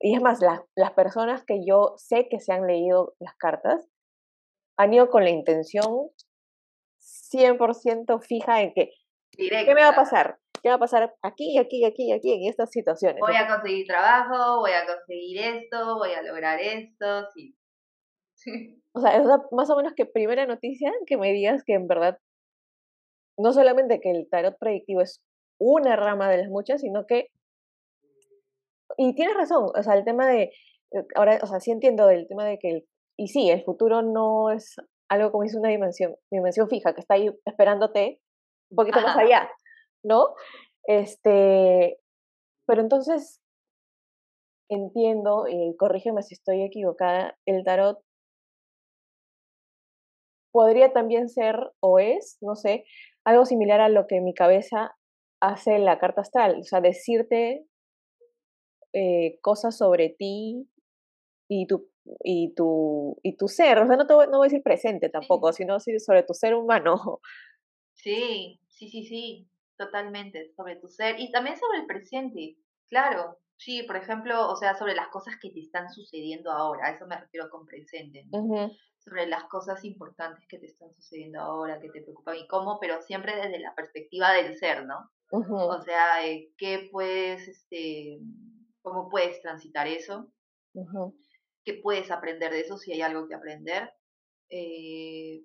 Y es más, las personas que yo sé que se han leído las cartas, han ido con la intención 100% fija en que, ¿qué me va a pasar? ¿Qué va a pasar aquí, aquí, aquí, aquí, en estas situaciones? Voy a conseguir trabajo, voy a conseguir esto, voy a lograr esto, sí. O sea, es más o menos que primera noticia que me digas que en verdad, no solamente que el tarot predictivo es una rama de las muchas, sino que, y tienes razón, o sea, el tema de, eh, ahora, o sea, sí entiendo el tema de que el y sí, el futuro no es algo como dice una dimensión, dimensión fija, que está ahí esperándote un poquito más allá, ¿no? Este, pero entonces entiendo, y corrígeme si estoy equivocada, el tarot podría también ser o es, no sé, algo similar a lo que mi cabeza hace la carta astral, o sea, decirte eh, cosas sobre ti y tu, y tu, y tu ser, o sea, no, te voy, no voy a decir presente tampoco, sino sobre tu ser humano. Sí, sí, sí, sí, totalmente, sobre tu ser y también sobre el presente, claro, sí, por ejemplo, o sea, sobre las cosas que te están sucediendo ahora, a eso me refiero con presente, sobre las cosas importantes que te están sucediendo ahora, que te preocupan y cómo, pero siempre desde la perspectiva del ser, ¿no? O sea, eh, ¿qué puedes, este, cómo puedes transitar eso? ¿Qué puedes aprender de eso si hay algo que aprender? Eh,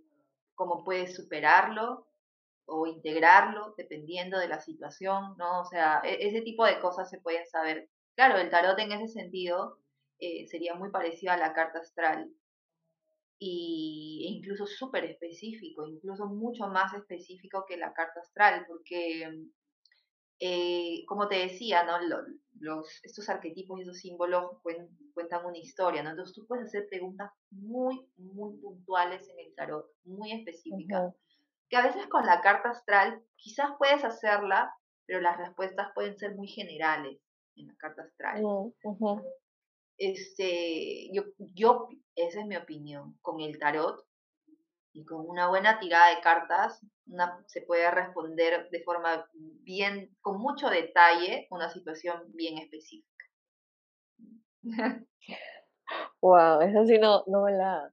¿Cómo puedes superarlo? o integrarlo dependiendo de la situación, ¿no? O sea, e-, ese tipo de cosas se pueden saber. Claro, el tarot en ese sentido eh, sería muy parecido a la carta astral y, e incluso súper específico, incluso mucho más específico que la carta astral, porque, eh, como te decía, ¿no? Los, estos arquetipos y esos símbolos cuentan una historia, ¿no? Entonces tú puedes hacer preguntas muy, muy puntuales en el tarot, muy específicas que a veces con la carta astral quizás puedes hacerla, pero las respuestas pueden ser muy generales en la carta astral. Mm, este, yo, yo, esa es mi opinión, con el tarot y con una buena tirada de cartas, se puede responder de forma bien, con mucho detalle, una situación bien específica. Wow, eso sí no, no me la,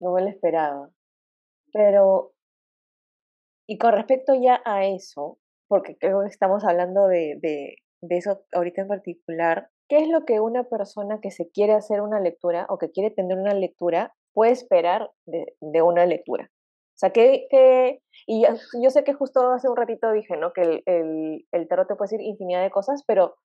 no me la esperaba. Pero y con respecto ya a eso, porque creo que estamos hablando de, de, eso ahorita en particular, ¿qué es lo que una persona que se quiere hacer una lectura o que quiere tener una lectura puede esperar de, de una lectura? O sea, que, que y yo, sé que justo hace un ratito dije, ¿no? Que el, el, el tarot te puede decir infinidad de cosas, pero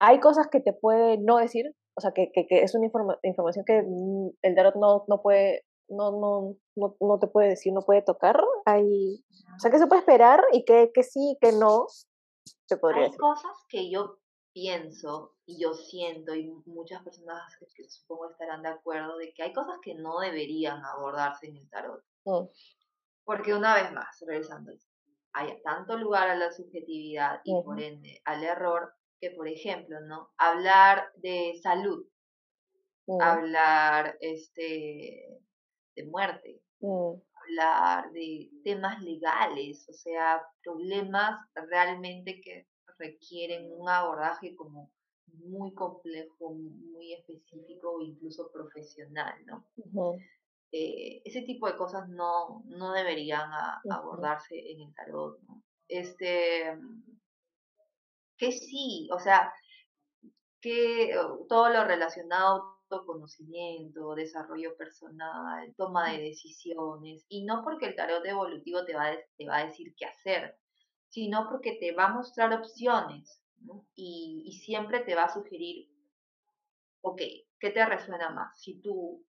hay cosas que te puede no decir, o sea, que, que, que es una información que mm, el tarot no, no puede no, no, no, no te puede decir, no puede tocar. Hay, o sea, ¿qué se puede esperar y qué, que sí, que no? Se podría Hay cosas que yo pienso y yo siento, y muchas personas que supongo estarán de acuerdo, de que hay cosas que no deberían abordarse en el tarot. Mm. Porque una vez más, regresando, hay tanto lugar a la subjetividad y por ende al error que, por ejemplo, ¿no? Hablar de salud, mm. hablar este, de muerte, mm. hablar de temas legales, o sea, problemas realmente que requieren un abordaje como muy complejo, muy específico incluso profesional, ¿no? Eh, ese tipo de cosas no, no deberían abordarse en el tarot, ¿no? Este, que sí, o sea, que todo lo relacionado conocimiento, desarrollo personal, toma de decisiones, y no porque el tarot evolutivo te va a, te va a decir qué hacer, sino porque te va a mostrar opciones y, siempre te va a sugerir, ok, ¿qué te resuena más? Si tú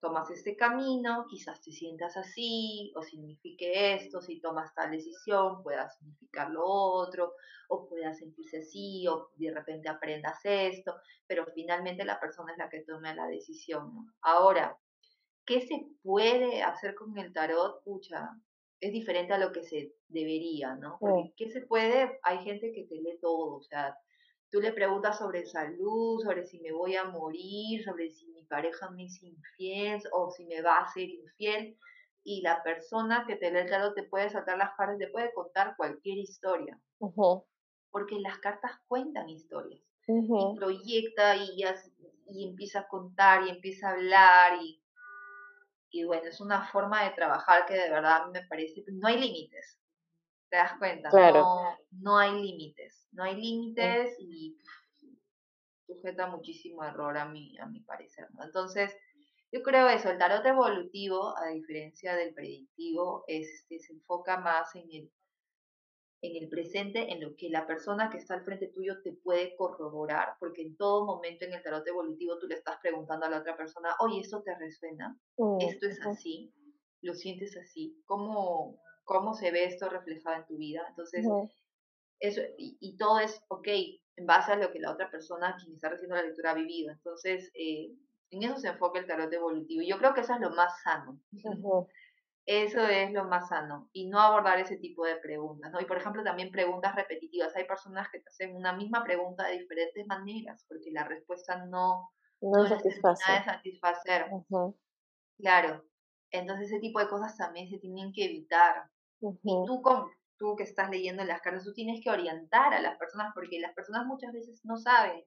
tomas este camino, quizás te sientas así, o signifique esto, si tomas tal decisión, pueda significar lo otro, o pueda sentirse así, o de repente aprendas esto, pero finalmente la persona es la que toma la decisión. Ahora, ¿qué se puede hacer con el tarot? Pucha, es diferente a lo que se debería, ¿no? Porque ¿qué se puede? Hay gente que te lee todo, o sea, Tú le preguntas sobre salud, sobre si me voy a morir, sobre si mi pareja me es infiel o si me va a ser infiel. Y la persona que te lee el tarot te puede saltar las cartas, te puede contar cualquier historia. Porque las cartas cuentan historias. Y proyecta y, y empieza a contar y empieza a hablar. Y, y bueno, es una forma de trabajar que de verdad me parece, no hay límites. ¿Te das cuenta? No, no hay límites, no hay límites y sujeta muchísimo error a mi, a mi parecer. Entonces, yo creo eso, el tarot evolutivo, a diferencia del predictivo, es, este, se enfoca más en el, en el presente, en lo que la persona que está al frente tuyo te puede corroborar, porque en todo momento en el tarot evolutivo tú le estás preguntando a la otra persona, oye, ¿esto te resuena? ¿Esto es así? ¿Lo sientes así? ¿Cómo, cómo se ve esto reflejado en tu vida. Entonces, eso, y, todo es, ok, en base a lo que la otra persona, quien está haciendo la lectura, ha vivido. Entonces, eh, en eso se enfoca el tarot evolutivo. Yo creo que eso es lo más sano. Eso es lo más sano. Y no abordar ese tipo de preguntas. ¿no? Y, por ejemplo, también preguntas repetitivas. Hay personas que te hacen una misma pregunta de diferentes maneras, porque la respuesta no, no, no satisface. de satisfacer. Claro. Entonces ese tipo de cosas también se tienen que evitar. Y tú, con, tú que estás leyendo las cartas, tú tienes que orientar a las personas porque las personas muchas veces no saben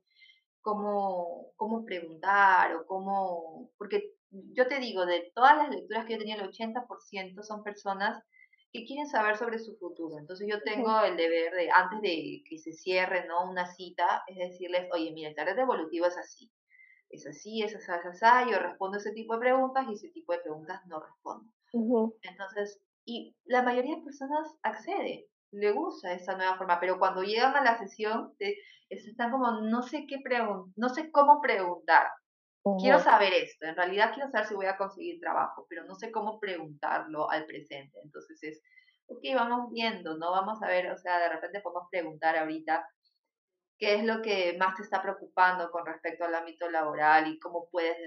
cómo, cómo preguntar o cómo... Porque yo te digo, de todas las lecturas que yo tenía, el 80% son personas que quieren saber sobre su futuro. Entonces yo tengo el deber de, antes de que se cierre ¿no? una cita, es decirles, oye, mira, el tarot evolutivo es así. Es así, es así, es así. Yo respondo ese tipo de preguntas y ese tipo de preguntas no respondo. Entonces, y la mayoría de personas accede, le gusta esa nueva forma, pero cuando llegan a la sesión, están como, no sé qué preguntar, no sé cómo preguntar. Quiero saber esto, en realidad quiero saber si voy a conseguir trabajo, pero no sé cómo preguntarlo al presente. Entonces es, ok, vamos viendo, ¿no? Vamos a ver, o sea, de repente podemos preguntar ahorita qué es lo que más te está preocupando con respecto al ámbito laboral y cómo puedes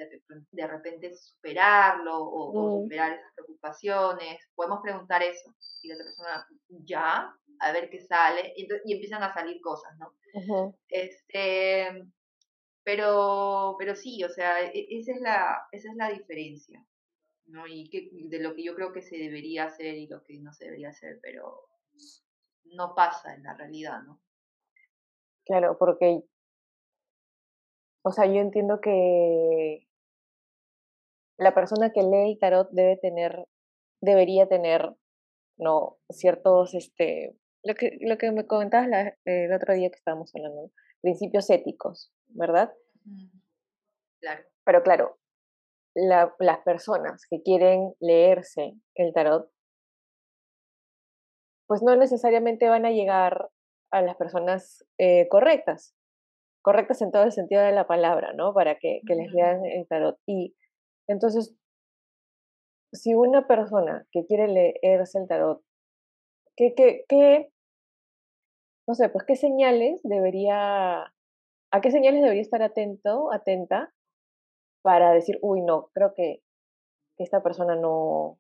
de, repente superarlo o, superar esas preocupaciones. Podemos preguntar eso. Y la otra persona, ya, a ver qué sale. Y, empiezan a salir cosas, ¿no? Este, pero, pero sí, o sea, e, esa es la, esa es la diferencia, ¿no? Y que, de lo que yo creo que se debería hacer y lo que no se debería hacer, pero no pasa en la realidad, ¿no? Claro, porque, o sea, yo entiendo que la persona que lee el tarot debe tener, debería tener, no, ciertos, este, lo que, lo que me comentabas el otro día que estábamos hablando, principios éticos, ¿verdad? Claro. Pero claro, las personas que quieren leerse el tarot, pues no necesariamente van a llegar a las personas eh, correctas, correctas en todo el sentido de la palabra, ¿no? Para que, les lean el tarot. Y entonces, si una persona que quiere leerse el tarot, ¿qué, qué, qué, no sé, pues qué señales debería ¿A qué señales debería estar atento, atenta para decir, uy, no, creo que, esta persona no,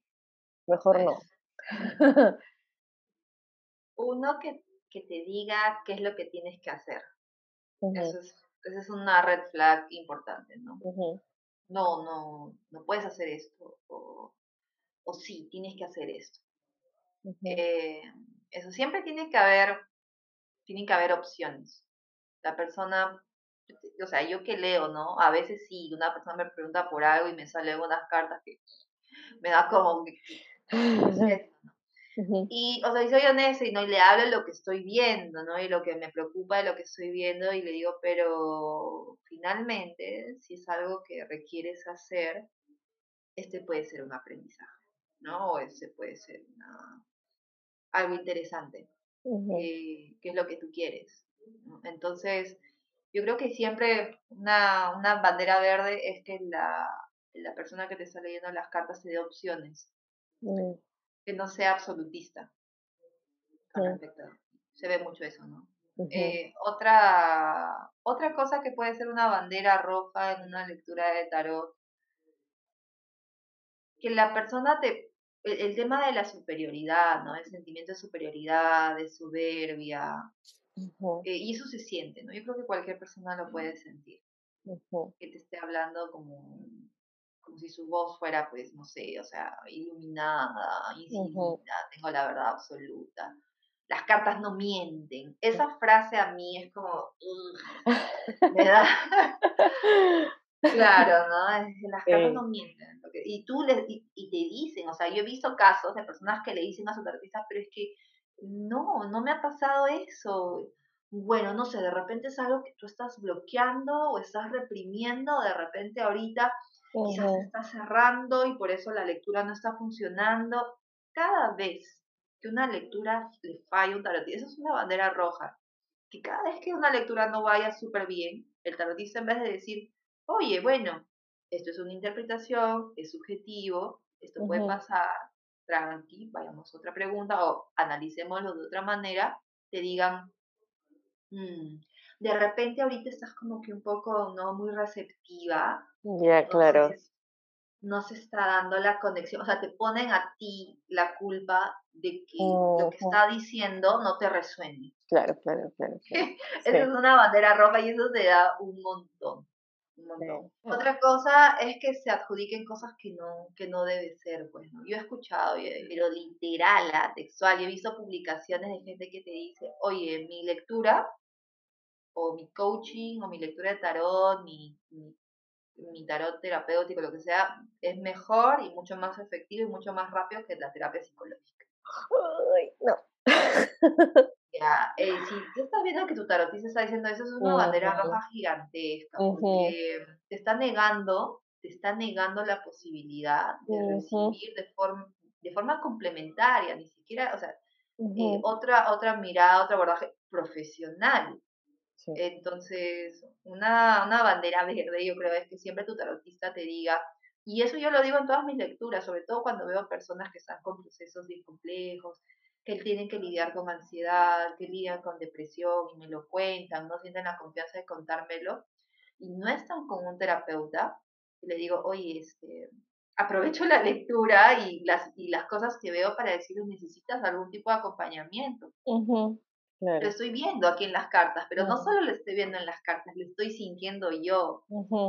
mejor no? Uno que, te diga qué es lo que tienes que hacer. Eso es, esa es una red flag importante, ¿no? No, no, no puedes hacer esto. O, o sí, tienes que hacer esto. Eh, eso siempre tiene que haber, tienen que haber opciones la persona, o sea, yo que leo, ¿no? A veces sí, una persona me pregunta por algo y me salen unas cartas que me da como... Y, o sea, y soy honesta y no y le hablo lo que estoy viendo, ¿no? Y lo que me preocupa de lo que estoy viendo y le digo, pero finalmente, si es algo que requieres hacer, este puede ser un aprendizaje, ¿no? O este puede ser algo interesante, eh, que es lo que tú quieres. Entonces, yo creo que siempre una, una bandera verde es que la, la, persona que te está leyendo las cartas te dé opciones, mm. que no sea absolutista. Se ve mucho eso, ¿no? Eh, otra, otra cosa que puede ser una bandera roja en una lectura de tarot, que la persona te, el, tema de la superioridad, ¿no? El sentimiento de superioridad, de soberbia, eh, y eso se siente, ¿no? Yo creo que cualquier persona lo puede sentir. Que te esté hablando como, como si su voz fuera, pues, no sé, o sea, iluminada, infinita, tengo la verdad absoluta. Las cartas no mienten. Esa frase a mí es como, me da... Claro, ¿no? Las cartas no mienten. Y tú les, y, te dicen, o sea, yo he visto casos de personas que le dicen a su artista, pero es que no, no me ha pasado eso. Bueno, no sé, de repente es algo que tú estás bloqueando o estás reprimiendo, de repente ahorita quizás se está cerrando y por eso la lectura no está funcionando. Cada vez que una lectura le falla un tarotista, eso es una bandera roja. Que cada vez que una lectura no vaya súper bien, el tarotista en vez de decir, oye, bueno, esto es una interpretación, es subjetivo, esto puede pasar, tranqui, vayamos a otra pregunta o analicémoslo de otra manera, te digan, mm, de repente ahorita estás como que un poco no muy receptiva. Ya, claro. no se está dando la conexión, o sea, te ponen a ti la culpa de que lo que está diciendo no te resuene. Claro, claro, claro. Esa es una bandera roja y eso te da un montón, un montón. Otra cosa es que se adjudiquen cosas que no, que no debe ser, pues, ¿no? Yo he escuchado, pero literal, ah, textual, yo he visto publicaciones de gente que te dice, oye, mi lectura, o mi coaching, o mi lectura de tarot, mi, mi, tarot terapéutico, lo que sea, es mejor y mucho más efectivo y mucho más rápido que la terapia psicológica. Ay, no. Eh, si tú estás viendo que tu tarotista está diciendo eso, es una bandera roja gigantesca, porque te está negando, te está negando la posibilidad de recibir de forma, de forma complementaria, ni siquiera, o sea, eh, otra, otra mirada, otro abordaje profesional. Entonces, una, una bandera verde, yo creo, es que siempre tu tarotista te diga, y eso yo lo digo en todas mis lecturas, sobre todo cuando veo personas que están con procesos bien complejos, que tienen que lidiar con ansiedad, que lidian con depresión y me lo cuentan, no sienten la confianza de contármelo y no están con un terapeuta, le digo, oye, este, aprovecho la lectura y las, y las cosas que veo para decirles, necesitas algún tipo de acompañamiento. Lo estoy viendo aquí en las cartas, pero no solo lo estoy viendo en las cartas, lo estoy sintiendo yo.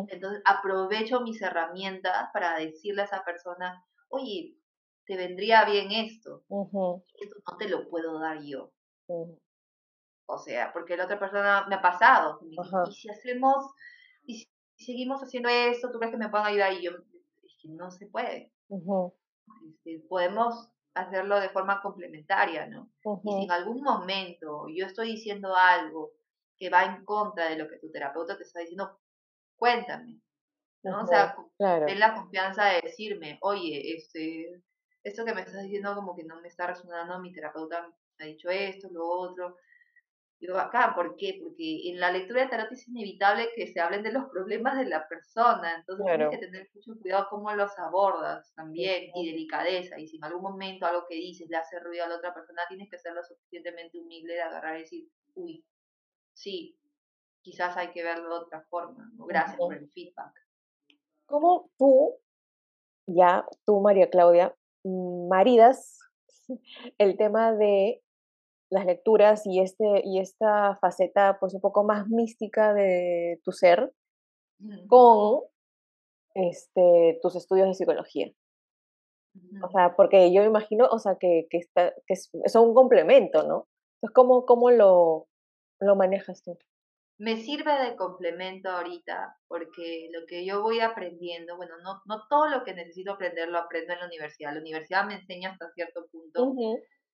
Entonces aprovecho mis herramientas para decirle a esa persona, oye, te vendría bien esto. Esto no te lo puedo dar yo. O sea, porque la otra persona me ha pasado. y si hacemos, y si seguimos haciendo esto, ¿tú crees que me pueden ayudar? Y yo, es que no se puede. Este, podemos hacerlo de forma complementaria, ¿no? Y si en algún momento yo estoy diciendo algo que va en contra de lo que tu terapeuta te está diciendo, cuéntame, ¿no? O sea, ten la confianza de decirme, oye, este, esto que me estás diciendo como que no me está resonando, mi terapeuta me ha dicho esto, lo otro. Digo, acá, ¿por qué? Porque en la lectura de tarot es inevitable que se hablen de los problemas de la persona, entonces tienes que tener mucho cuidado cómo los abordas también y delicadeza, y si en algún momento algo que dices le hace ruido a la otra persona, tienes que ser lo suficientemente humilde de agarrar y decir, uy, sí, quizás hay que verlo de otra forma, gracias por el feedback. ¿Cómo tú, ya tú María Claudia, maridas el tema de las lecturas y, este, y esta faceta pues un poco más mística de tu ser con este, tus estudios de psicología. O sea, porque yo imagino, o sea, que, que, está, que son un complemento, ¿no? Entonces, ¿cómo, cómo lo, lo manejas tú? Me sirve de complemento ahorita porque lo que yo voy aprendiendo, bueno, no, no todo lo que necesito aprender lo aprendo en la universidad. La universidad me enseña hasta cierto punto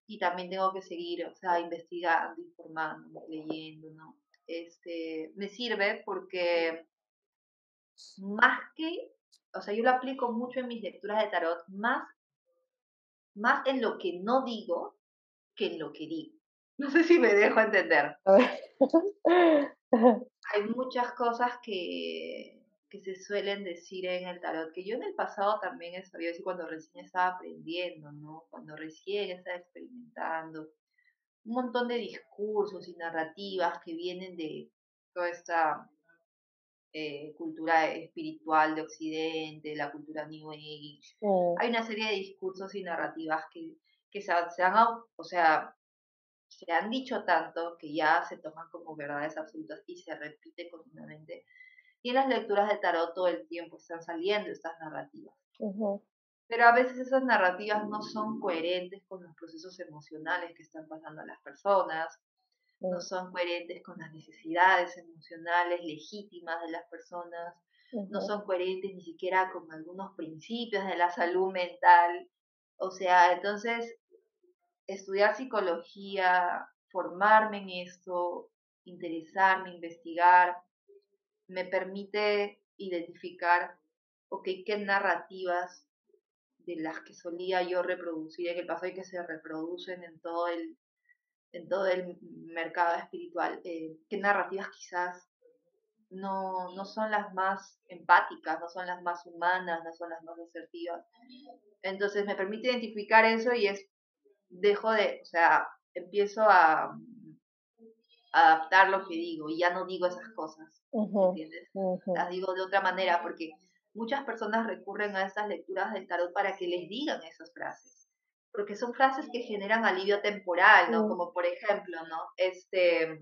y también tengo que seguir, o sea, investigando, informando, leyendo, ¿no? Este, me sirve porque más que, o sea, yo lo aplico mucho en mis lecturas de tarot, más, más en lo que no digo que en lo que digo. No sé si me dejo entender. Hay muchas cosas que, que se suelen decir en el tarot, que yo en el pasado también he sabido decir cuando recién estaba aprendiendo, ¿no? Cuando recién estaba experimentando. Un montón de discursos y narrativas que vienen de toda esta eh, cultura espiritual de Occidente, la cultura New Age. Hay una serie de discursos y narrativas que, que se, se han, o sea, se han dicho tanto que ya se toman como verdades absolutas y se repite continuamente. Y en las lecturas de tarot todo el tiempo están saliendo estas narrativas. Pero a veces esas narrativas no son coherentes con los procesos emocionales que están pasando a las personas, no son coherentes con las necesidades emocionales legítimas de las personas, no son coherentes ni siquiera con algunos principios de la salud mental. O sea, entonces estudiar psicología, formarme en esto, interesarme, investigar, me permite identificar, ok, qué narrativas de las que solía yo reproducir en el pasado y que se reproducen en todo el, en todo el mercado espiritual, eh, qué narrativas quizás no, no son las más empáticas, no son las más humanas, no son las más asertivas. Entonces me permite identificar eso y es dejo de, o sea, empiezo a, adaptar lo que digo y ya no digo esas cosas, ¿entiendes? Las digo de otra manera porque muchas personas recurren a estas lecturas del tarot para que les digan esas frases, porque son frases que generan alivio temporal, ¿no? Como por ejemplo, ¿no? Este,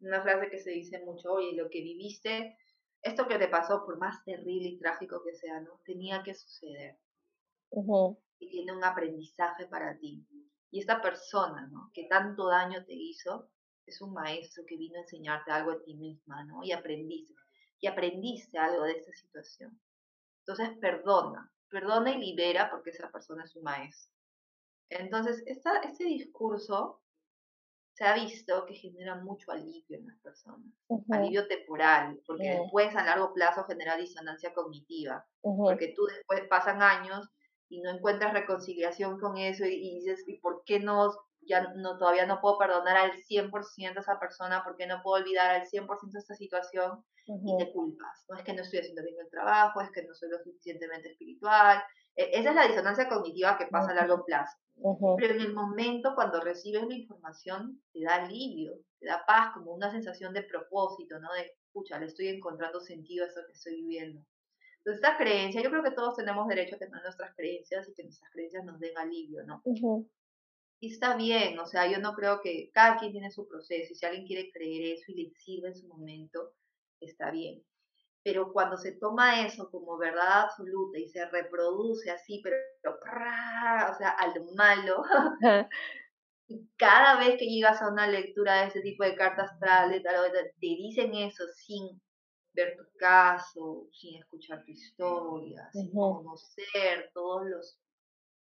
una frase que se dice mucho, oye, lo que viviste esto que te pasó, por más terrible y trágico que sea, ¿no? Tenía que suceder. Y tiene un aprendizaje para ti. Y esta persona, ¿no? Que tanto daño te hizo, es un maestro que vino a enseñarte algo de ti misma, ¿no? Y aprendiste. Y aprendiste algo de esta situación. Entonces, perdona. Perdona y libera porque esa persona es un maestro. Entonces, esta, este discurso se ha visto que genera mucho alivio en las personas, alivio temporal, porque después a largo plazo genera disonancia cognitiva, porque tú después pasan años y no encuentras reconciliación con eso y, dices, ¿y por qué no, ya no, todavía no puedo perdonar al 100% a esa persona, por qué no puedo olvidar al 100% esta situación? Y te culpas, no es que no estoy haciendo bien el trabajo, es que no soy lo suficientemente espiritual. E, esa es la disonancia cognitiva que pasa a largo plazo. Pero en el momento cuando recibes la información, te da alivio, te da paz, como una sensación de propósito, ¿no? De, escucha, le estoy encontrando sentido a eso que estoy viviendo. Entonces, esta creencia, yo creo que todos tenemos derecho a tener nuestras creencias y que nuestras creencias nos den alivio, ¿no? Y está bien, o sea, yo no creo que cada quien tiene su proceso y si alguien quiere creer eso y le sirve en su momento, está bien. Pero cuando se toma eso como verdad absoluta y se reproduce así, pero, o sea, al malo, y cada vez que llegas a una lectura de ese tipo de cartas astral, te dicen eso sin ver tu caso, sin escuchar tu historia, sin conocer todos los,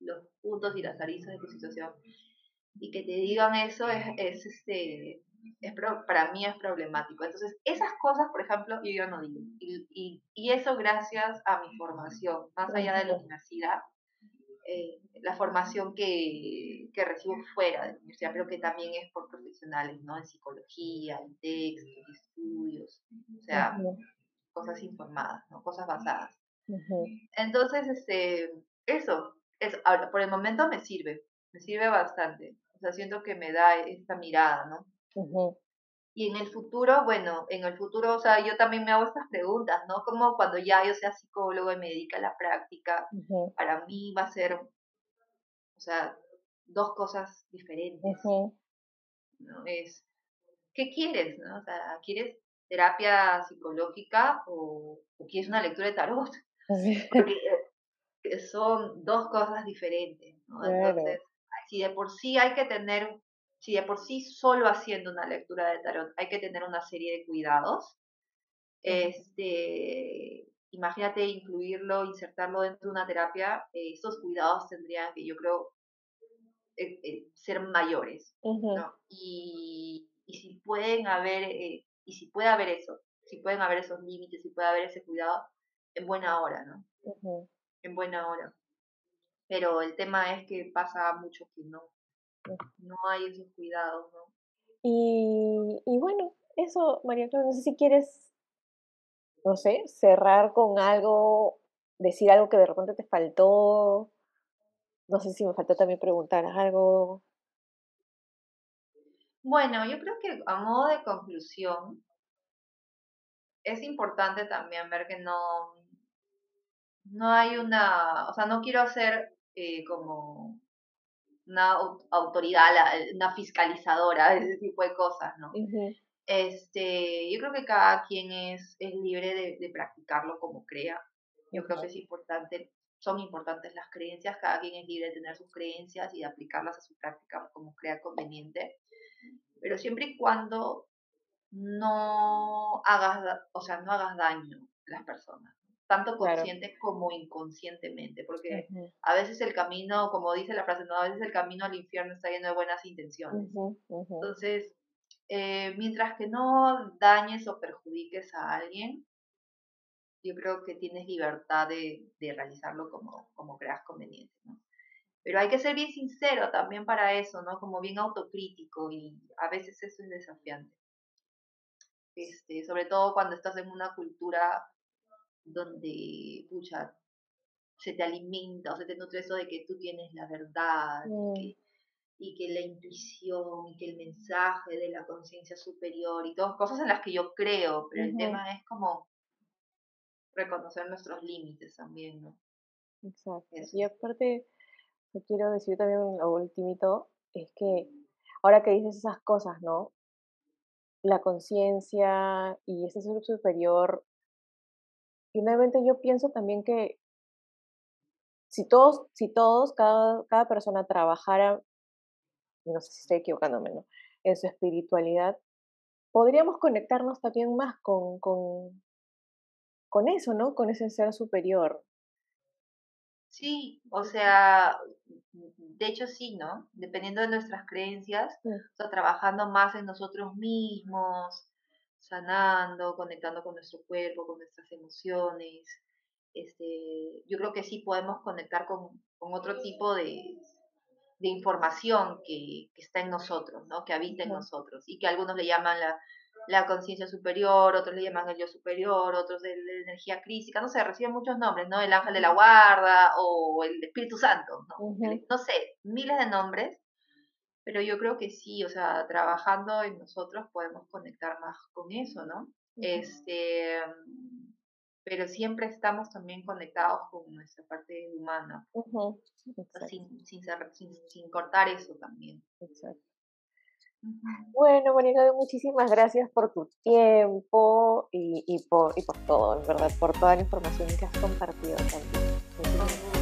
los puntos y las aristas de tu situación. Y que te digan eso es, es este, es para mí es problemático. Entonces, esas cosas, por ejemplo, yo ya no digo. Y, y, eso gracias a mi formación, más allá de la universidad, eh, la formación que, que, recibo fuera de la universidad, pero que también es por profesionales, ¿no? En psicología, en textos, estudios, o sea, cosas informadas, ¿no? Cosas basadas. Entonces, este, eso, eso, ahora, por el momento me sirve, me sirve bastante. O sea, siento que me da esta mirada, ¿no? Y en el futuro, bueno, en el futuro, o sea, yo también me hago estas preguntas, ¿no? Como cuando ya yo sea psicólogo y me dedique a la práctica, para mí va a ser, o sea, dos cosas diferentes. ¿no? Es, ¿qué quieres? ¿no? O sea, ¿quieres terapia psicológica o, quieres una lectura de tarot? Porque eh, son dos cosas diferentes, ¿no? Entonces, si de por sí hay que tener si de por sí solo haciendo una lectura de tarot hay que tener una serie de cuidados, este, imagínate incluirlo, insertarlo dentro de una terapia, eh, esos cuidados tendrían que, yo creo, eh, eh, ser mayores, ¿no? Y, si pueden haber, y si puede haber eso, si pueden haber esos límites, si puede haber ese cuidado, en buena hora, ¿no? En buena hora. Pero el tema es que pasa mucho que no, no hay esos cuidados, ¿no? Y, y bueno, eso, María Clara, no sé si quieres, no sé, cerrar con algo, decir algo que de repente te faltó. No sé si me faltó también preguntar algo. Bueno, yo creo que a modo de conclusión, es importante también ver que no, no hay una, o sea, no quiero hacer eh, como una autoridad, una fiscalizadora de ese tipo de cosas, ¿no? este, yo creo que cada quien es, es libre de, practicarlo como crea. Yo creo que es importante, son importantes las creencias, cada quien es libre de tener sus creencias y de aplicarlas a su práctica como crea conveniente, pero siempre y cuando no hagas, o sea, no hagas daño a las personas tanto consciente como inconscientemente, porque a veces el camino, como dice la frase, no, a veces el camino al infierno está lleno de buenas intenciones. Entonces, eh, mientras que no dañes o perjudiques a alguien, yo creo que tienes libertad de, de realizarlo como, como creas conveniente, ¿no? Pero hay que ser bien sincero también para eso, ¿no? Como bien autocrítico y a veces eso es desafiante. Este, sobre todo cuando estás en una cultura donde, pucha, se te alimenta o se te nutre eso de que tú tienes la verdad mm. y, que, la intuición y que el mensaje de la conciencia superior y todas cosas en las que yo creo, pero el tema es como reconocer nuestros límites también, ¿no? Exacto. Y aparte, quiero decir también lo último, es que ahora que dices esas cosas, ¿no? La conciencia y ese ser superior finalmente yo pienso también que si todos, si todos, cada, cada persona trabajara, no sé si estoy equivocándome, ¿no? en su espiritualidad, podríamos conectarnos también más con, con, con eso, ¿no? Con ese ser superior. Sí, o sea, de hecho sí, ¿no? Dependiendo de nuestras creencias, o sea, trabajando más en nosotros mismos, sanando, conectando con nuestro cuerpo, con nuestras emociones. Este, yo creo que sí podemos conectar con, con otro tipo de, de información que, que, está en nosotros, ¿no? que habita en nosotros y que algunos le llaman la, la conciencia superior, otros le llaman el yo superior, otros de la energía crítica, no sé, reciben muchos nombres, ¿no? El ángel de la guarda o el Espíritu Santo, ¿no? no sé, miles de nombres, pero yo creo que sí, o sea, trabajando en nosotros podemos conectar más con eso, ¿no? Este, pero siempre estamos también conectados con nuestra parte humana, sin, sin, sin, cortar eso también. Exacto. Bueno, Mónica, muchísimas gracias por tu tiempo y, y, por, y por todo, ¿verdad? Por toda la información que has compartido también.